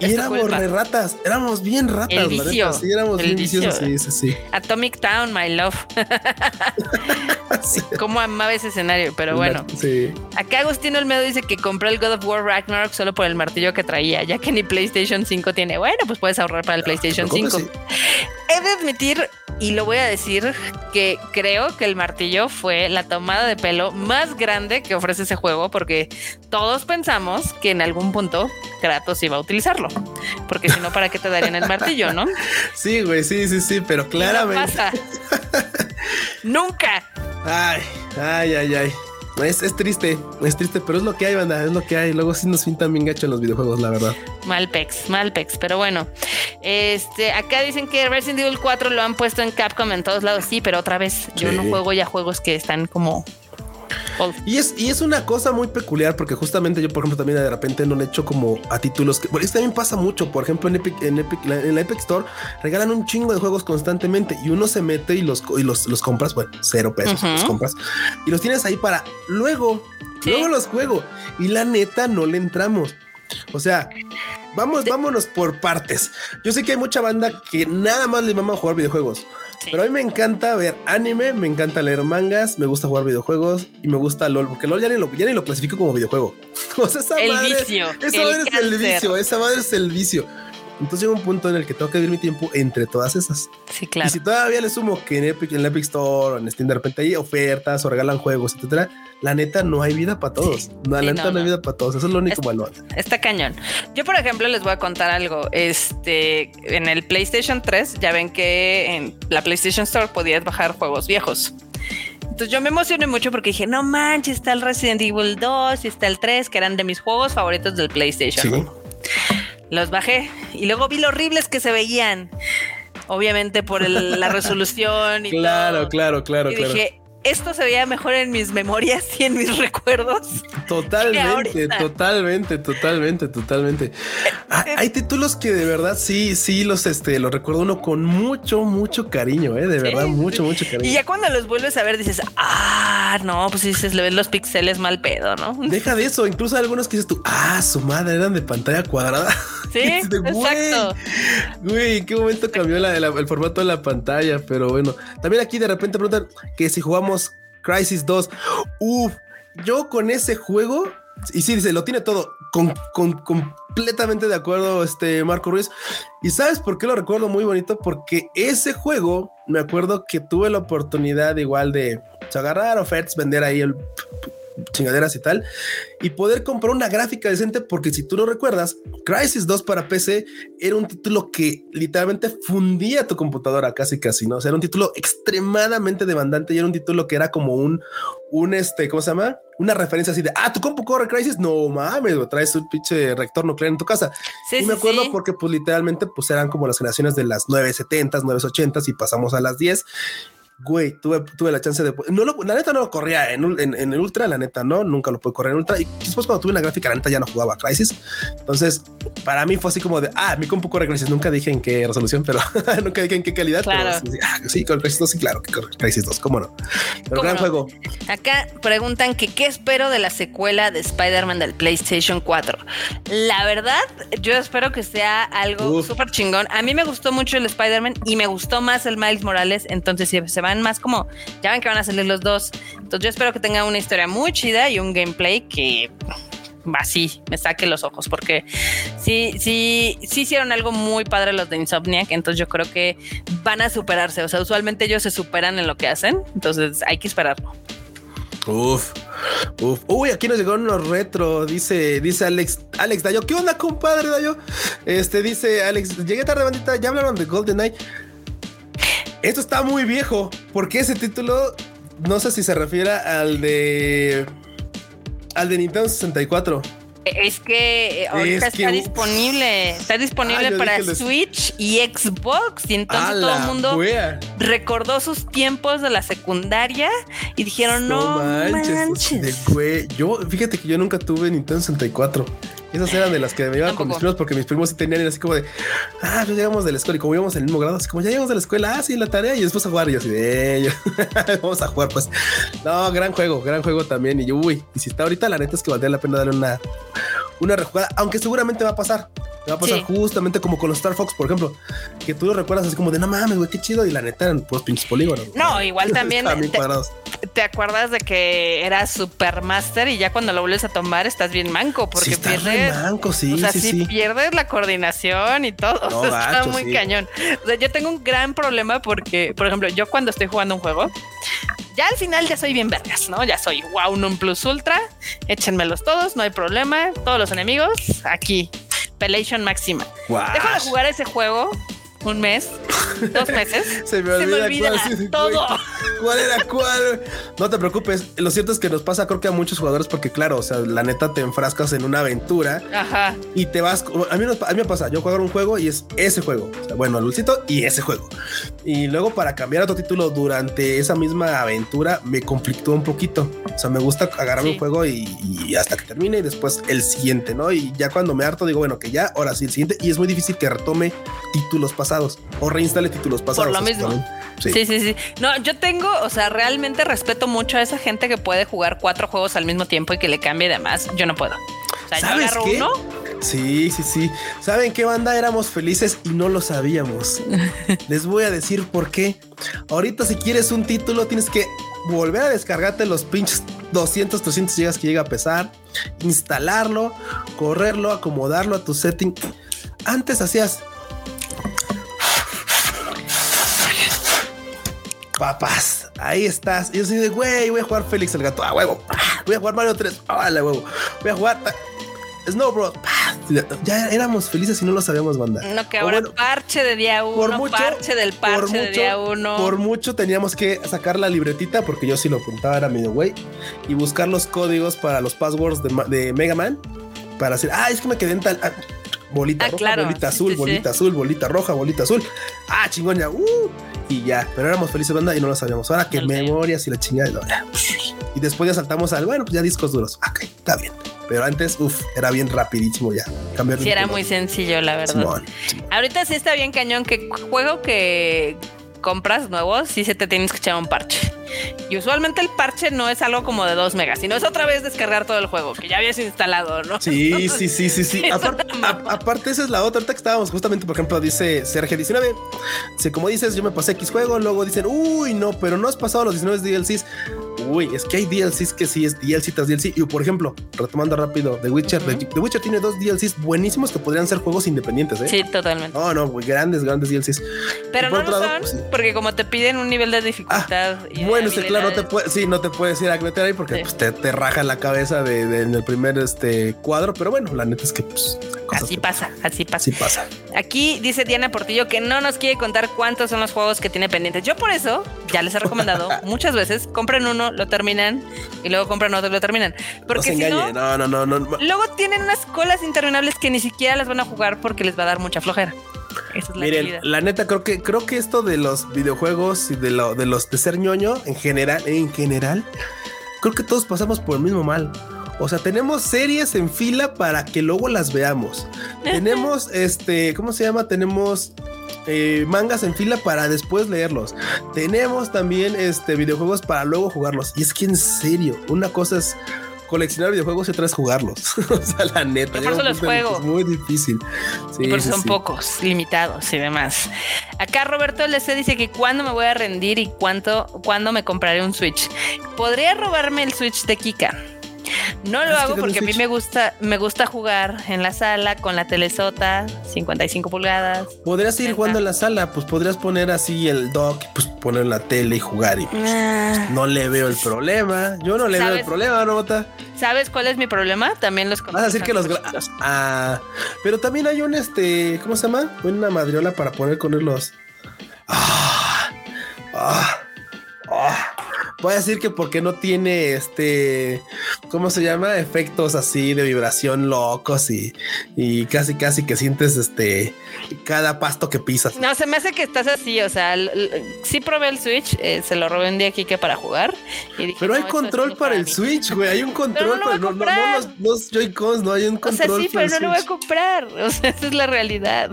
Y éramos re ratas, éramos bien ratas, el vicio, sí, éramos bien viciosos, sí, sí, sí. Atomic Town, my love. <laughs> Cómo amaba ese escenario, pero bueno. Sí. Acá Agustino Olmedo dice que compró el God of War Ragnarok solo por el martillo que traía, ya que ni PlayStation 5 tiene. Bueno, pues puedes ahorrar para el PlayStation 5. He de admitir y lo voy a decir que creo que el martillo fue la tomada de pelo más grande que ofrece ese juego porque todos pensamos que en algún punto Kratos iba a utilizarlo. Porque si no, ¿para qué te darían el martillo, no? <laughs> Sí, güey, sí, sí, sí, pero claramente. pasa. <laughs> Nunca. Ay, ay, ay, ay. Es, es, triste, es triste, pero es lo que hay, banda, es lo que hay. Luego sí nos pintan bien gacho en los videojuegos, la verdad. Malpex, Malpex, pero bueno. Este, acá dicen que Resident Evil 4 lo han puesto en Capcom en todos lados. Sí, pero otra vez, yo no juego ya juegos que están como y es, y es una cosa muy peculiar porque justamente yo, por ejemplo, también de repente no he hecho como a títulos que bueno, esto también pasa mucho. Por ejemplo, en Epic, en Epic, en la Epic Store regalan un chingo de juegos constantemente y uno se mete y los, y los, los compras, bueno, cero pesos, los compras y los tienes ahí para luego, luego los juego y la neta no le entramos. O sea, vamos, vámonos por partes. Yo sé que hay mucha banda que nada más le mama jugar videojuegos. Pero a mí me encanta ver anime, me encanta leer mangas, me gusta jugar videojuegos y me gusta LOL, porque LOL ya ni lo, ya ni lo clasifico como videojuego. <laughs> O sea, esa madre, vicio. Esa madre es el vicio, esa madre es el vicio. Entonces llega un punto en el que tengo que vivir mi tiempo entre todas esas. Sí, claro. Y si todavía le sumo que en Epic, en la Epic Store o en Steam de repente hay ofertas o regalan juegos, etcétera, la neta no hay vida para todos. la neta no, hay vida para todos. Eso es lo único malo. Está cañón. Yo, por ejemplo, les voy a contar algo. Este, en el PlayStation 3, ya ven que en la PlayStation Store podías bajar juegos viejos. Entonces yo me emocioné mucho porque dije, no manches, está el Resident Evil 2 y está el 3, que eran de mis juegos favoritos del PlayStation. Sí. Los bajé y luego vi lo horribles que se veían. Obviamente por la resolución y <laughs> claro, claro, claro, y claro. Dije, esto se veía mejor en mis memorias y en mis recuerdos. Totalmente, totalmente, totalmente, totalmente. Ah, <laughs> hay títulos que de verdad sí, sí los este los recuerdo uno con mucho, mucho cariño, eh, de verdad, mucho, mucho cariño. Y ya cuando los vuelves a ver dices, ah, no, pues dices, le ven los píxeles mal pedo, ¿no? <laughs> Deja de eso, incluso algunos que dices tú, ah, su madre eran de pantalla cuadrada. <laughs> Sí, exacto. Güey, ¿en qué momento cambió el formato de la pantalla? Pero bueno, también aquí de repente preguntan que si jugamos Crisis 2, uff, yo con ese juego, y sí, dice, lo tiene todo, completamente de acuerdo, este Marco Ruiz. Y sabes por qué lo recuerdo muy bonito? Porque ese juego, me acuerdo que tuve la oportunidad igual de agarrar ofertas, vender ahí el chingaderas y tal, y poder comprar una gráfica decente, porque si tú lo recuerdas, Crisis 2 para PC era un título que literalmente fundía tu computadora casi casi, ¿no? O sea, era un título extremadamente demandante y era un título que era como un, un este, ¿cómo se llama? Una referencia así de, ah, tu compu corre Crisis, no mames, traes un pinche reactor nuclear en tu casa. Sí, y me acuerdo porque pues literalmente pues eran como las generaciones de las 970s, 980s y pasamos a las 10 güey, tuve, tuve la chance de. No lo, la neta no lo corría en, en, en, el Ultra, la neta no, nunca lo pude correr en Ultra. Y después, cuando tuve una gráfica, la neta ya no jugaba Crisis. Entonces, para mí fue así como de ah, mi compu corre Crisis. Nunca dije en qué resolución, pero <laughs> nunca dije en qué calidad. Pero sí, ah, sí, con Crisis 2, sí, claro que corre Crisis 2, cómo no. Pero gran juego. Acá preguntan que qué espero de la secuela de Spider-Man del PlayStation 4. La verdad, yo espero que sea algo súper chingón. A mí me gustó mucho el Spider-Man y me gustó más el Miles Morales. Entonces, si se van más como, ya ven que van a salir los dos. Entonces yo espero que tenga una historia muy chida y un gameplay que así me saque los ojos, porque sí, sí, sí hicieron algo muy padre los de Insomniac, entonces yo creo que van a superarse. O sea, usualmente ellos se superan en lo que hacen, entonces hay que esperarlo. Uf, uf. Uy, aquí nos llegaron unos retro. Dice, dice Alex, Alex Dayo. ¿Qué onda, compadre Dayo? Este dice Alex, llegué tarde, bandita. Ya hablaron de Golden Knight. Esto está muy viejo, porque ese título no sé si se refiere al de al de Nintendo 64. Es que eh, ahorita está disponible, está disponible ah, para Switch y Xbox y entonces todo el mundo recordó sus tiempos de la secundaria y dijeron no, manches. Yo fíjate que yo nunca tuve Nintendo 64. Esas eran de las que me iban con mis primos porque mis primos tenían así como de, ah, pues llegamos de la escuela y como íbamos en el mismo grado, así como ya llegamos de la escuela, ah, sí, la tarea y después a jugar. Y yo así de, <laughs> vamos a jugar, pues. No, gran juego, gran juego también. Y yo, uy, y si está ahorita, la neta es que valdría la pena darle una, una rejugada, aunque seguramente va a pasar. Va a pasar justamente como con los Star Fox, por ejemplo, que tú lo recuerdas así como de no mames, güey, qué chido. Y la neta eran puros pinches polígonos. No, igual <laughs> también. te, te, acuerdas de que era Supermaster y ya cuando lo vuelves a tomar estás bien manco porque pierdes. Manco, sí, o sea, sí, pierdes la coordinación y todo. <laughs> o sea, está muy cañón. O sea, yo tengo un gran problema porque, por ejemplo, yo cuando estoy jugando un juego, ya al final ya soy bien vergas, ¿no? Ya soy wow, un plus ultra, échenmelos todos, no hay problema, todos los enemigos aquí, Pelation máxima. Dejo de jugar ese juego un mes, dos meses. <laughs> se me olvida, todo. ¿Cuál era cuál? No te preocupes. Lo cierto es que nos pasa, creo que a muchos jugadores, porque claro, o sea, la neta te enfrascas en una aventura Ajá. y te vas. A mí, a mí me pasa, yo juego un juego y es ese juego. O sea, bueno, Lulcito y ese juego. Y luego para cambiar a otro título durante esa misma aventura me conflictó un poquito. O sea, me gusta agarrar un juego y, y, hasta que termine y después el siguiente, ¿no? Y ya cuando me harto digo, bueno, que ya, ahora sí el siguiente. Y es muy difícil que retome títulos pasados o reinstale títulos pasados. Por lo mismo. Sí. sí. sí, No, yo tengo, o sea, realmente respeto mucho a esa gente que puede jugar cuatro juegos al mismo tiempo y que le cambie de más. Yo no puedo. O sea, yo agarro uno. Sí, sí, sí. ¿Saben qué banda éramos felices y no lo sabíamos? <laughs> Les voy a decir por qué. Ahorita si quieres un título tienes que volver a descargarte los pinches 200, 300 gigas que llega a pesar, instalarlo, correrlo, acomodarlo a tu setting. Antes hacías Papás, ahí estás. Y yo soy de, güey, voy a jugar Félix el gato. Ah, huevo. Voy a jugar Mario 3. Ah, la huevo. Voy a jugar Snow Bros. Ya éramos felices y no lo sabíamos, banda. No, que ahora parche de día uno, por mucho, parche del parche de día uno. Por mucho teníamos que sacar la libretita, porque yo sí lo apuntaba, era medio güey, y buscar los códigos para los passwords de, de Mega Man para decir, ah, es que me quedé en tal. Ah, bolita Ah, roja, claro. bolita azul, sí, bolita azul, bolita roja, bolita azul. Ah, chingón ya. Uh, y ya, pero éramos felices banda y no lo sabíamos. Ahora que memorias y la chingada. y no, ya. Y después ya saltamos al, bueno, pues ya discos duros. Ok, está bien. Pero antes, uff, era bien rapidísimo ya. Cambiar Sí, era color. muy sencillo, la verdad. Simón. Ahorita sí está bien cañón que juego que compras nuevos, sí se te tienes que echar un parche. Y usualmente el parche no es algo como de 2 megas, sino es otra vez descargar todo el juego que ya habías instalado, ¿no? Sí, sí, sí, sí, sí. <laughs> Aparte, a- esa es la otra. Ahorita que estábamos, justamente, por ejemplo, dice Sergio19. Sí, como dices, yo me pasé X juego, luego dicen, uy, no, pero no has pasado los 19 DLCs. Uy, es que hay DLCs que sí es DLC tras DLC. Y por ejemplo, retomando rápido, The Witcher, Ujú. The, The Witcher tiene dos DLCs buenísimos que podrían ser juegos independientes, ¿eh? Sí, totalmente. No, no, güey, grandes, grandes DLCs. Pero no lo lado, son pues, porque como te piden un nivel de dificultad. y de Bueno, sí, claro, no te puedes, sí, no te puedes ir a meter ahí porque Sí. pues, te, te raja la cabeza de, de- en el primer este cuadro, pero bueno, la neta es que pues, Así que- pasa, así pasa. Así pasa. Aquí dice Diana Portillo que no nos quiere contar cuántos son los juegos que tiene pendientes. Yo por eso ya les he recomendado <laughs> muchas veces, compren uno, lo terminan y luego compran otro y lo terminan. No Porque se si no, no, no, no, no. no. luego tienen unas colas interminables que ni siquiera las van a jugar porque les va a dar mucha flojera. Esa es la Miren, realidad. la neta creo que creo que esto de los videojuegos y de lo de los de ser ñoño en general, en general, creo que todos pasamos por el mismo mal. O sea, tenemos series en fila para que luego las veamos. <laughs> tenemos este, ¿cómo se llama? Tenemos eh, mangas en fila para después leerlos. Tenemos también este videojuegos para luego jugarlos. Y es que en serio, una cosa es coleccionar videojuegos y otra es jugarlos. <laughs> o sea, la neta. Yo por eso los juego. Es muy difícil. Sí, y por eso son sí. pocos, limitados y demás. Acá Roberto LC dice que cuándo me voy a rendir y cuánto, cuándo me compraré un Switch. Podría robarme el Switch de Kika. No lo es hago porque a mí me gusta, me gusta jugar en la sala con la telesota, 55 pulgadas. Podrías ir jugando en la sala, pues podrías poner así el dock, pues poner la tele y jugar y Ah, no le veo el problema. Yo no le veo el problema, ¿no, Bota? ¿Sabes cuál es mi problema? También los Vas a decir que los... Ah, pero también hay un, este, ¿cómo se llama? Una madriola para poner con él los... Ah, ah, ah. Voy a decir que porque no tiene este, ¿cómo se llama? Efectos así de vibración locos y, y casi casi que sientes este cada pasto que pisas. No, se me hace que estás así, o sea, sí probé el Switch, eh, se lo robé un día aquí que para jugar. y dije, Pero hay "No, esto es control para el mí". Switch, güey. Hay un control, no lo voy a pero no, no, los, los Joy-Cons, no hay un O sea, control. sí, para pero el no lo voy a comprar. O sea, esa es la realidad.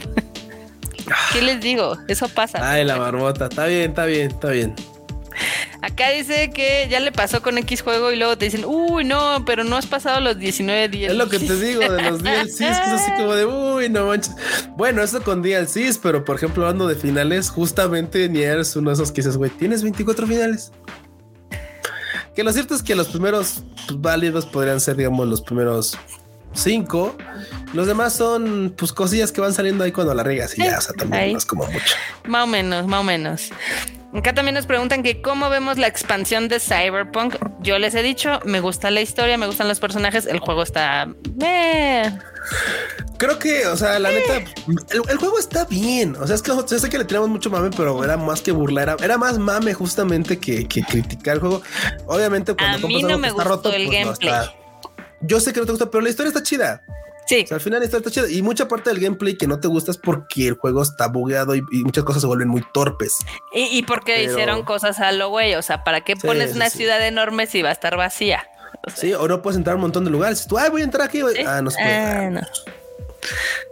¿Qué les digo? Eso pasa. Ay, la barbota. Está bien, está bien, está bien. Acá dice que ya le pasó con X juego y luego te dicen, uy, no, pero no has pasado los 19 días. Es lo que te digo de los <laughs> DLCs, que es así como de, uy, no manches. Bueno, eso con DLCs, pero por ejemplo, hablando de finales, justamente Nier es uno de esos que dices, güey, tienes 24 finales. Que lo cierto es que los primeros pues, válidos podrían ser, digamos, los primeros cinco. Los demás son, pues, cosillas que van saliendo ahí cuando la regas y ya, o sea, también no es como mucho. Más o menos, más o menos. Acá también nos preguntan que cómo vemos la expansión de Cyberpunk. Yo les he dicho, me gusta la historia, me gustan los personajes, el juego está... meh. Creo que, o sea, la neta, el, el juego está bien. O sea, es que yo sé que le tenemos mucho mame, pero era más que burla, era, era más mame justamente que, que criticar el juego. Obviamente, cuando A compras mí no algo me gustó roto, el pues, no gameplay. está- Yo sé que no te gusta, pero la historia está chida. Sí, O sea, al final historia está chida. Y mucha parte del gameplay que no te gusta es porque el juego está bugueado y, y muchas cosas se vuelven muy torpes. y, y porque Pero- hicieron cosas a lo güey, o sea, ¿para qué Sí, pones una sí. ciudad enorme si va a estar vacía? Sí, o no puedes entrar a un montón de lugares. Tú, ay, voy a entrar aquí. güey". ¿Sí? Ah, no se puede. Ah, no.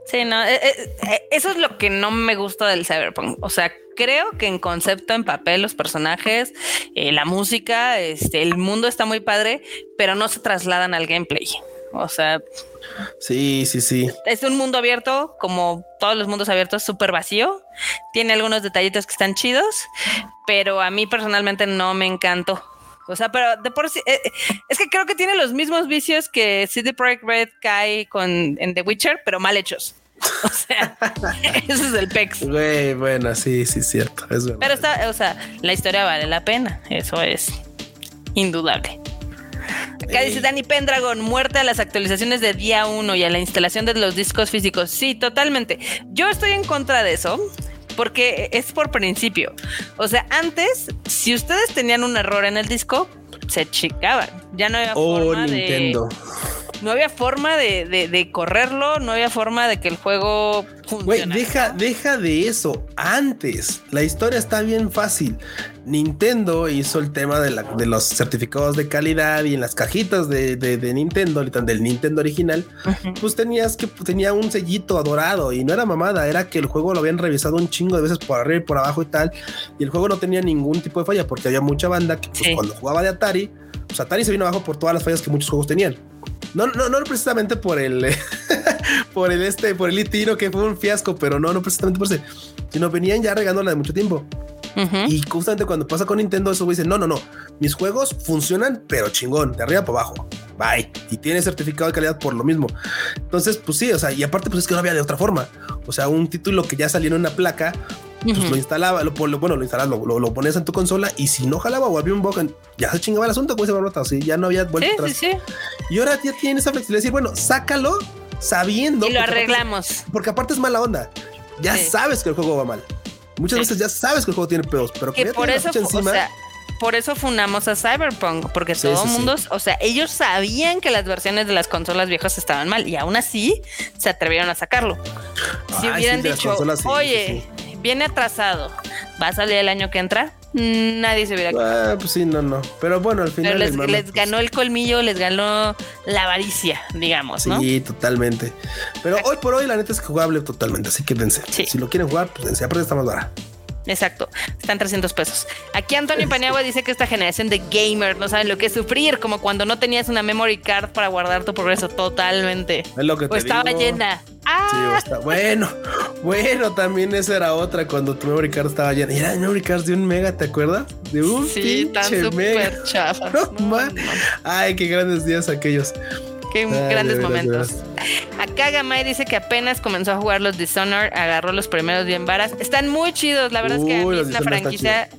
Sí, no, eh, eh, eh, eso es lo que no me gusta del Cyberpunk. O sea, creo que en concepto, en papel, los personajes, eh, la música, este, el mundo está muy padre, pero no se trasladan al gameplay. O sea, Sí, sí, sí. es un mundo abierto, como todos los mundos abiertos, súper vacío. Tiene algunos detallitos que están chidos, pero a mí personalmente no me encantó. O sea, pero de por sí, eh, es que creo que tiene los mismos vicios que CD Projekt Red cae con en The Witcher, pero mal hechos. <laughs> O sea, <laughs> ese es el pex. Güey, bueno, sí, sí, cierto. Es. Pero está, o sea, la historia vale la pena. Eso es indudable. Acá dice. Danny Pendragon, muerte a las actualizaciones de día 1 y a la instalación de los discos físicos. Sí, totalmente. Yo estoy en contra de eso porque es por principio. O sea, antes, si ustedes tenían un error en el disco, se chicaban. Ya no había Oh, forma Nintendo. No había forma de, de, correrlo, no había forma de que el juego Güey, deja, deja de eso. Antes, la historia está bien fácil. Nintendo hizo el tema de, la, de los certificados de calidad y en las cajitas de, de, Nintendo, del Nintendo original, pues tenías que tenía un sellito adorado y no era mamada, era que el juego lo habían revisado un chingo de veces por arriba y por abajo y tal. Y el juego no tenía ningún tipo de falla porque había mucha banda que pues, cuando jugaba de Atari, pues Atari se vino abajo por todas las fallas que muchos juegos tenían. No, no, no precisamente por el, <laughs> por el este, por el litino que fue un fiasco, pero no, no precisamente por ese, sino venían ya regándola de mucho tiempo. Y justamente cuando pasa con Nintendo, eso dicen, no, no, no, mis juegos funcionan, pero chingón, de arriba para abajo. Bye. Y tiene certificado de calidad por lo mismo. Entonces, pues sí, o sea, y aparte, pues es que no había de otra forma. O sea, un título que ya salió en una placa, pues lo instalaba, lo, bueno, lo instalaba, lo, lo, ponías en tu consola y si no jalaba o había un bug, ya se chingaba el asunto, pues se así ya no había vuelta atrás. Sí, sí. Y ahora ya tiene esa flexibilidad de decir, bueno, sácalo sabiendo. Y lo arreglamos. porque aparte es mala onda. Ya sabes que el juego va mal. Muchas veces ya sabes que el juego tiene pedos, pero que por eso, encima, por eso fundamos a Cyberpunk, porque todo el mundo, o sea, ellos sabían que las versiones de las consolas viejas estaban mal y aún así se atrevieron a sacarlo. Si hubieran dicho, oye, viene atrasado, va a salir el año que entra, nadie se hubiera ah, pues sí, no, no. Pero bueno, al final. les, pues ganó el colmillo, les ganó la avaricia, digamos. Sí, totalmente. Pero hoy por hoy, la neta es jugable totalmente. Así que dense. Si lo quieren jugar, pues dense. Aparte, está más barato. Exacto, están 300 pesos. Aquí Antonio Paniagua dice que esta generación de gamers no saben lo que es sufrir, como cuando no tenías una memory card para guardar tu progreso totalmente. Es lo que o estaba llena. Ah. bueno, bueno, también esa era otra cuando tu memory card estaba llena. Y era memory card de un mega, ¿te acuerdas? De un sí, pinche mega. <laughs> Ay, qué grandes días aquellos. Qué grandes momentos. Acá Gamay dice que apenas comenzó a jugar los Dishonored, agarró los primeros bien varas. Están muy chidos, la verdad es que a mí es una franquicia.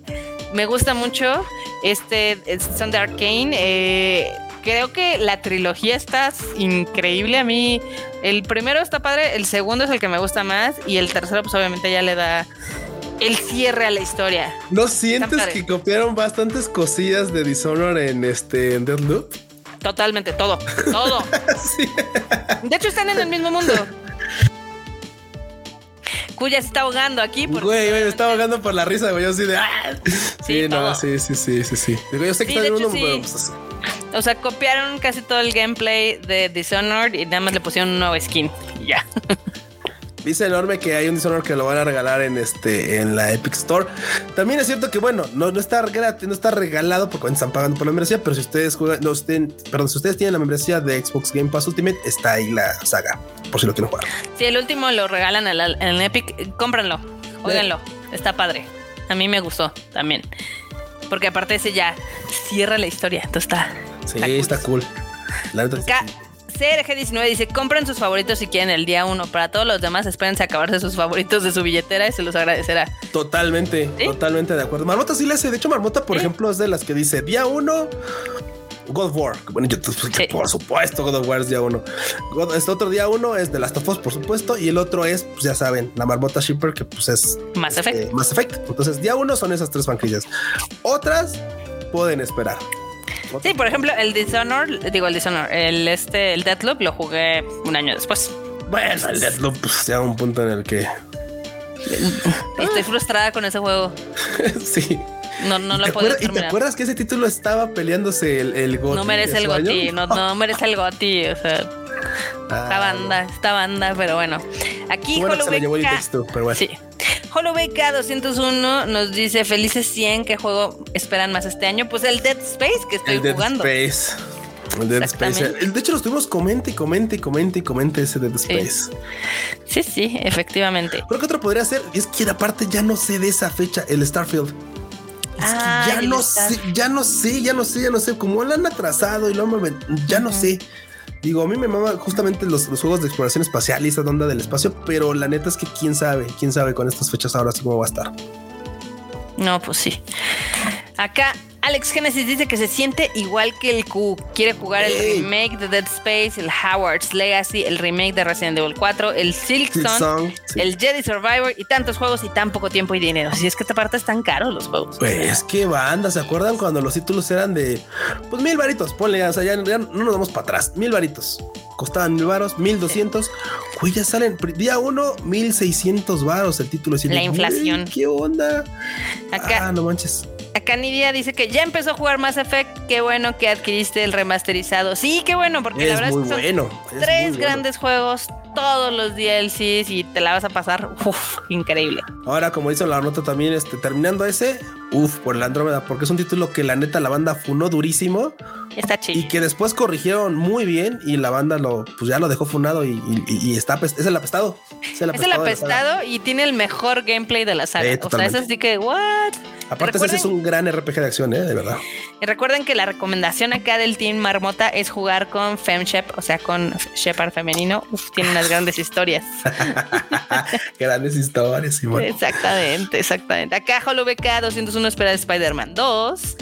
Me gusta mucho. Este son de Arcane. Eh, creo que la trilogía está increíble. A mí, el primero está padre, el segundo es el que me gusta más, y el tercero, pues obviamente ya le da el cierre a la historia. ¿No sientes que copiaron bastantes cosillas de Dishonored en este en Deathloop? Totalmente, todo, todo. <laughs> De hecho, están en el mismo mundo. Cuya se está ahogando aquí. Güey, güey, me está ahogando por la risa, güey. Yo así de. ¡ah! Sí, no, sí, sí, sí, sí, sí. Yo sé que está en el mundo, pero pues, O sea, copiaron casi todo el gameplay de Dishonored y nada más le pusieron un nuevo skin. Ya. <laughs> Dice enorme que hay un Dishonored que lo van a regalar en este en la Epic Store. También es cierto que bueno, no, no está gratis, no está regalado porque están pagando por la membresía, pero si ustedes juegan, no, estén, perdón, si ustedes tienen la membresía de Xbox Game Pass Ultimate, está ahí la saga, por si lo quieren jugar. Si el último lo regalan en, el Epic, cómpranlo, óiganlo, está padre. A mí me gustó también. Porque aparte ese ya cierra la historia, entonces está. Sí, está cool. La CRG19 dice: compren sus favoritos si quieren el día uno. Para todos los demás, espérense acabarse sus favoritos de su billetera y se los agradecerá. Totalmente, totalmente de acuerdo. Marmota sí le hace. De hecho, Marmota, por ejemplo, es de las que dice: día uno. God of War. Bueno, yo, por supuesto, God of War es día uno. este otro día uno es de Last of Us, por supuesto. Y el otro es, pues ya saben, la marmota shipper, que pues es Mass Effect. Este, Mass Effect. Entonces, día uno son esas tres franquicias. Otras pueden esperar. Sí, por ejemplo, el Dishonored, digo el Dishonored, el este, el Deathloop lo jugué un año después. Bueno, el Deathloop pues, ya un punto en el que <laughs> estoy frustrada con ese juego. <laughs> sí. No, no lo puedo ¿Y te acuerdas que ese título estaba peleándose el, el No merece el Goti, no, no <laughs> merece el Goti, o sea. Esta banda, esta banda, pero bueno. Aquí bueno, se lo llevó el texto, pero bueno. Sí. HoloBK201 nos dice felices 100, ¿qué juego esperan más este año? Pues el Dead Space que estoy el jugando. Dead Space. El Dead Space. De hecho, los tuvimos comente y comente y comente y comente ese Dead Space. Sí, sí, efectivamente. Creo que otro podría ser, es que aparte ya no sé de esa fecha, el Starfield. Ah, ya no sé, ya no sé, ya no sé, ya no sé. Como lo han atrasado y lo han, ya no sé. Digo, a mí me mama justamente los, juegos de exploración espacial y esa onda del espacio, pero la neta es que quién sabe, quién sabe con estas fechas ahora sí cómo va a estar. No, pues sí. Acá Alex Genesis dice que se siente igual que el Q. Quiere jugar el Ey. remake de Dead Space, el Howard's Legacy, el remake de Resident Evil 4, el Silk Silk Song, Song, sí. el Jedi Survivor y tantos juegos y tan poco tiempo y dinero. Si es que esta parte están caros los juegos. Pues qué banda, ¿se acuerdan cuando los títulos eran de pues mil varitos? Ponle, o sea, ya, ya no nos vamos para atrás, mil varitos. Costaban mil varos, mil doscientos. Güey, ya salen día uno, mil seiscientos varos el título. La inflación. ¿Qué onda? Acá, Ah, no manches. Acá Nidia dice que ya empezó a jugar Mass Effect. Qué bueno que adquiriste el remasterizado. Sí, qué bueno, porque la verdad muy es que son bueno. es muy tres bueno. grandes juegos, todos los DLCs y te la vas a pasar uf, increíble. Ahora, como dice la nota también, este, terminando ese, uff, por el Andrómeda, porque es un título que la neta la banda funó durísimo Está y chido. que después corrigieron muy bien y la banda lo, pues ya lo dejó funado y, y- y está, es el apestado. Es el Es el apestado. apestado y tiene el mejor gameplay de la saga. Sí, o sea, es así que, ¿what? Aparte, ese es un gran RPG de acción, ¿eh? de verdad. Y recuerden que la recomendación acá del Team Marmota es jugar con FemShep, o sea, con Shepard femenino. Uf, tiene grandes historias. <laughs> Grandes historias, Simón. Exactamente, exactamente. Acá HoloBK 201 espera de Spider-Man 2.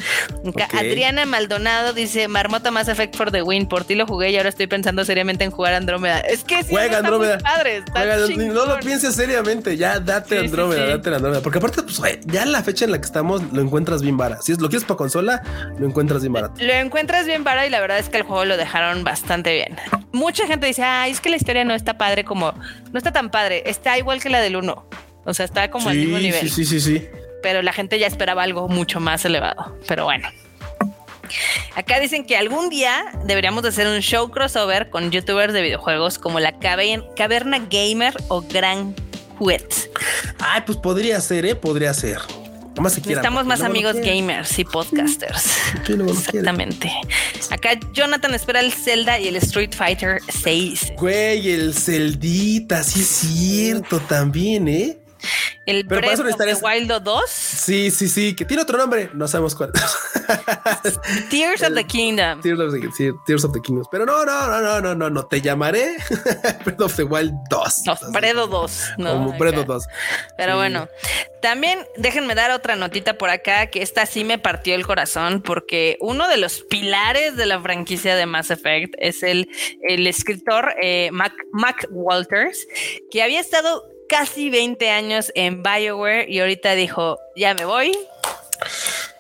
Acá Ok. Adriana Maldonado dice Marmota Mass Effect for the win. Por ti lo jugué y ahora estoy pensando seriamente en jugar Andrómeda. Es que sí, Juega Andrómeda. padre. No lo pienses seriamente, ya date Sí, sí, Andrómeda, sí. date Andrómeda. Porque aparte, pues, ya en la fecha en la que estamos lo encuentras bien barato. Si es, lo quieres para consola, lo encuentras bien barato. Lo encuentras bien para y la verdad es que el juego lo dejaron bastante bien. Mucha gente dice, ay, es que la historia no está padre como, no está tan padre, está igual que la del 1. O sea, está como al Sí, mismo nivel. sí, sí, sí, sí. Pero la gente ya esperaba algo mucho más elevado. Pero bueno. Acá dicen que algún día deberíamos de hacer un show crossover con youtubers de videojuegos como la Caverna Gamer o Gran Juet. Ay, pues podría ser, ¿eh? Podría ser. Nomás se quieran, Necesitamos porque más no amigos gamers y podcasters. Sí, no. Exactamente. Acá Jonathan espera el Zelda y el Street Fighter 6. Güey, el Celdita, sí es cierto también, ¿eh? El Pero para Breath eso of the necesitarías- Wild 2. Sí, sí, sí, que tiene otro nombre, no sabemos cuál. <laughs> Tears of the Kingdom. Tears of the, sí, Tears of the Kingdoms. Pero no, no, no, no, no, no, no, te llamaré <laughs> Breath of the Wild 2. No, Bredo 2. No, Como of 2. Pero Sí. bueno, también déjenme dar otra notita por acá que esta sí me partió el corazón porque uno de los pilares de la franquicia de Mass Effect es el, el escritor eh, Mac, Mac Walters que había estado casi 20 años en BioWare y ahorita dijo, ya me voy.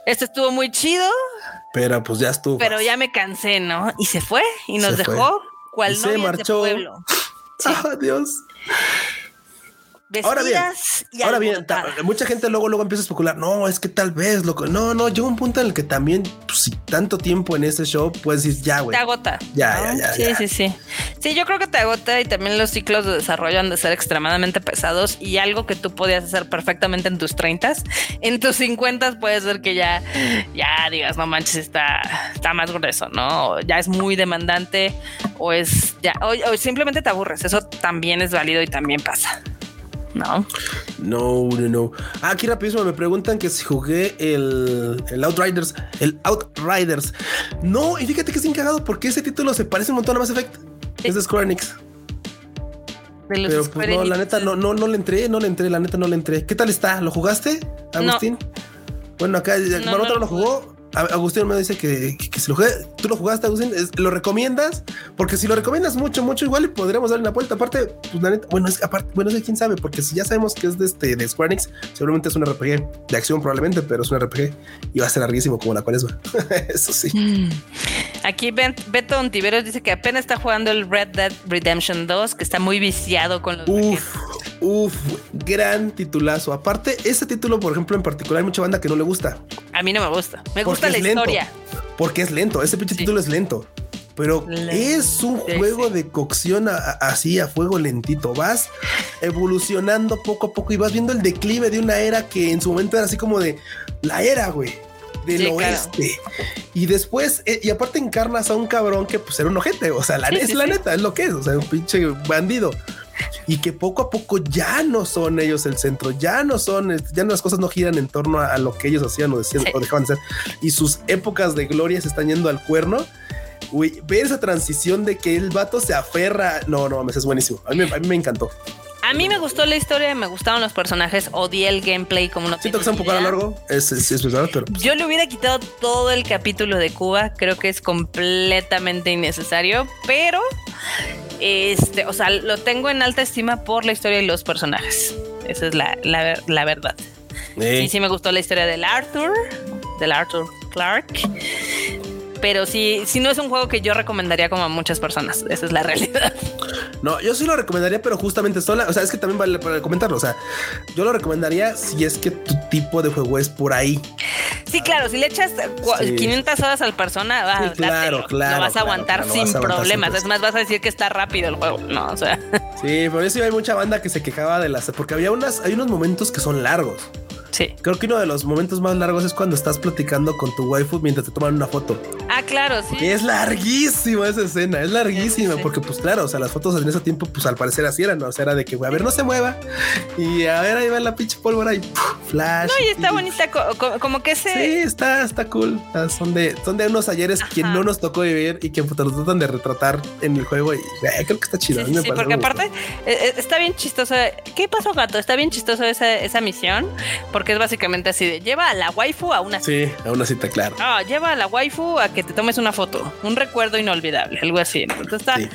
Esto estuvo muy chido, Pero pues ya estuvo. pero ya me cansé, ¿no? Y se fue y nos Se fue. dejó cual Y se novias de marchó. pueblo. <laughs> Sí. Dios. Ahora bien, Vestidas y Ahora bien, mucha gente luego luego empieza a especular. No, es que tal vez, loco. No, no, llega un punto en el que también, pues, si tanto tiempo en ese show, puedes decir ya, güey. te agota. Ya, ¿no? ya, ya, Sí, ya. sí, sí. Sí, yo creo que te agota y también los ciclos de desarrollo han de ser extremadamente pesados y algo que tú podías hacer perfectamente en tus 30 en tus 50 puede ser que ya, ya digas, no manches, está, está más grueso, ¿no? O ya es muy demandante o es ya, o, o simplemente te aburres. Eso también es válido y también pasa. No, No, no, no. Ah, aquí rapidísimo me preguntan que si jugué el, el Outriders. El Outriders. No, y fíjate que es encagado porque ese título se parece un montón a Mass Effect. Es de Square Enix. de los Pero pues no, la neta no, no, no le entré, no le entré, la neta no le entré. ¿Qué tal está? ¿Lo jugaste, Agustín? Bueno, acá No, Marmota no no, lo jugó. Agustín me dice que, que- que si lo jugué, tú lo jugaste, Agustín, ¿lo recomiendas? Porque si lo recomiendas mucho, mucho, igual podríamos darle una vuelta. Aparte, pues la neta, bueno, es aparte, bueno, es quién sabe, porque si ya sabemos que es de este de Square Enix, seguramente es un RPG de acción, probablemente, pero es un RPG y va a ser larguísimo como la cuaresma. <laughs> Eso sí. Mm. Aquí Ben- Beto Ontiveros dice que apenas está jugando el Red Dead Redemption 2, que está muy viciado con los Uf, uf, gran titulazo. Aparte, ese título, por ejemplo, en particular, hay mucha banda que no le gusta. A mí no me gusta. Me gusta la lento. historia. Porque es lento, ese pinche Sí. título es lento. Pero Lento, es un sí, juego sí. de cocción a- a- así a fuego lentito. Vas evolucionando poco a poco y vas viendo el declive de una era que en su momento era así como de la era, güey, del Sí, claro. oeste. Y después, eh, y aparte encarnas a un cabrón que pues era un ojete. O sea, la, es la neta, es lo que es. O sea, un pinche bandido. Y que poco a poco ya no son ellos el centro, ya no son, ya no las cosas no giran en torno a, a lo que ellos hacían o decían Sí. o dejaban de hacer. Y sus épocas de gloria se están yendo al cuerno. Uy, ver esa transición de que el vato se aferra. No, no es buenísimo. A mí, me- a mí me encantó. A mí me gustó la historia, me gustaron los personajes, odié el gameplay como no Siento que está un poco largo, es, es, es verdad, pero. Yo le hubiera quitado todo el capítulo de Cuba, creo que es completamente innecesario, pero este, o sea, lo tengo en alta estima por la historia y los personajes. Esa es la, la, la verdad. Eh. Sí, sí me gustó la historia del Arthur, del Arthur Clark. Pero sí, sí no es un juego que yo recomendaría como a muchas personas. Esa es la realidad. <laughs> No, yo sí lo recomendaría, pero justamente sola. O sea, es que también vale para comentarlo. O sea, yo lo recomendaría si es que tu tipo de juego es por ahí. Sí, claro, si le echas Sí. 500 horas al persona, va, Sí, claro, dátelo. claro, lo vas a claro, aguantar claro, sin aguantar problemas. Es más, vas a decir que está rápido el juego. No, o sea, Sí, por eso hay mucha banda que se quejaba de las. Porque había unas, hay unos momentos que son largos. Sí. Creo que uno de los momentos más largos es cuando estás platicando con tu waifu mientras te toman una foto. Ah, claro, sí. Es larguísima esa escena, es larguísima, Sí, sí. porque pues claro, o sea, las fotos en ese tiempo, pues al parecer así eran, ¿no? O sea, era de que, a ver, no se mueva. Y a ver, ahí va la pinche pólvora y flash. No, y está y- bonita, co- co- como que ese... Sí, está, está cool. Son de, son de unos ayeres que no nos tocó vivir y que pues, lo tratan de retratar en el juego. Y eh, creo que está chido. Sí, a mí me sí, parece porque aparte eh, eh, está bien chistoso. ¿Qué pasó, gato? Está bien chistoso esa, esa misión porque es básicamente así de lleva a la waifu a una. Sí, a una cita, claro. Ah, lleva a la waifu a que te tomes una foto, un recuerdo inolvidable, algo así. Entonces está, Sí.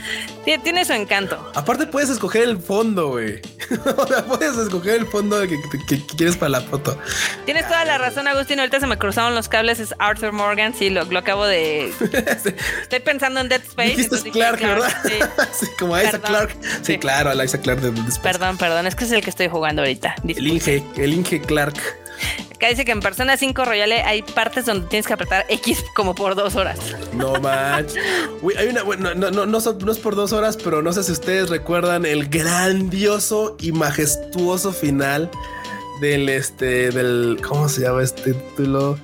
tiene, tiene su encanto. Aparte puedes escoger el fondo, güey. <laughs> o sea, puedes escoger el fondo que, que- que quieres para la foto. Tienes toda la razón, Agustín. Ahorita se me cruzaron los cables. Es Arthur Morgan. Sí, lo, lo acabo de. <laughs> Estoy pensando en Dead Space. Dijiste dije Clark, ¿verdad? Sí. <laughs> Sí, como a Isaac. Clark. Sí, claro, a la Isaac Clark de, de Space. Perdón, perdón. Es que es el que estoy jugando ahorita. El. Inge, el Inge Clark. Acá dice que en Persona 5 Royale hay partes donde tienes que apretar X como por dos horas. No manches. Uy, hay una, bueno, no, no, no, no es por dos horas, pero no sé si ustedes recuerdan el grandioso y majestuoso final del este, del, ¿cómo se llama este título?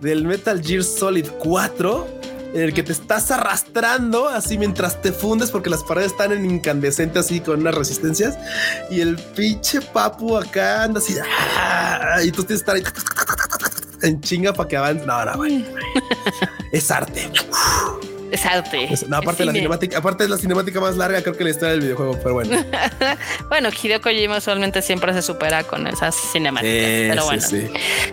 Del Metal Gear Solid 4. En el que te estás arrastrando así mientras te fundes porque las paredes están en incandescente así con unas resistencias y el pinche papu acá anda así ¡ah! y tú tienes que estar ahí en chinga para que avance. No, no, güey. Es arte. <laughs> Es arte. Es- no, aparte Es la cine. cinemática, aparte es la cinemática más larga, creo que la historia del videojuego, pero bueno. <laughs> Bueno, Hideo Kojima usualmente siempre se supera con esas cinemáticas. Eh, pero sí, bueno.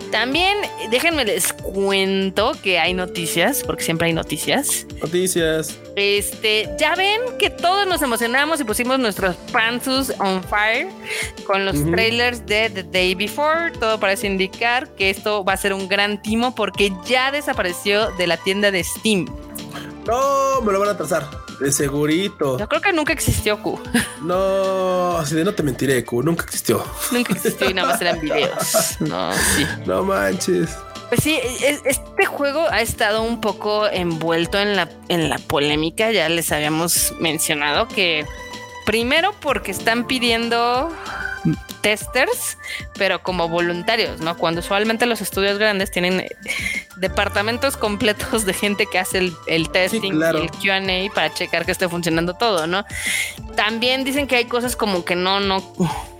sí. También déjenme les cuento que hay noticias, porque siempre hay noticias. Noticias. Este, ya ven que todos nos emocionamos y pusimos nuestros pantsus on fire con los trailers de The Day Before. Todo parece indicar que esto va a ser un gran timo porque ya desapareció de la tienda de Steam. No, me lo van a trazar. De segurito. Yo creo que nunca existió Q. No, de no te mentiré, Q, nunca existió. nunca existió y nada más eran videos. No, sí. No manches. Pues sí, es- este juego ha estado un poco envuelto en la, en la polémica. Ya les habíamos mencionado que primero porque están pidiendo testers, pero como voluntarios, ¿no? Cuando usualmente los estudios grandes tienen eh, departamentos completos de gente que hace el, el testing claro. y el QA para checar que esté funcionando todo, ¿no? También dicen que hay cosas como que no, no,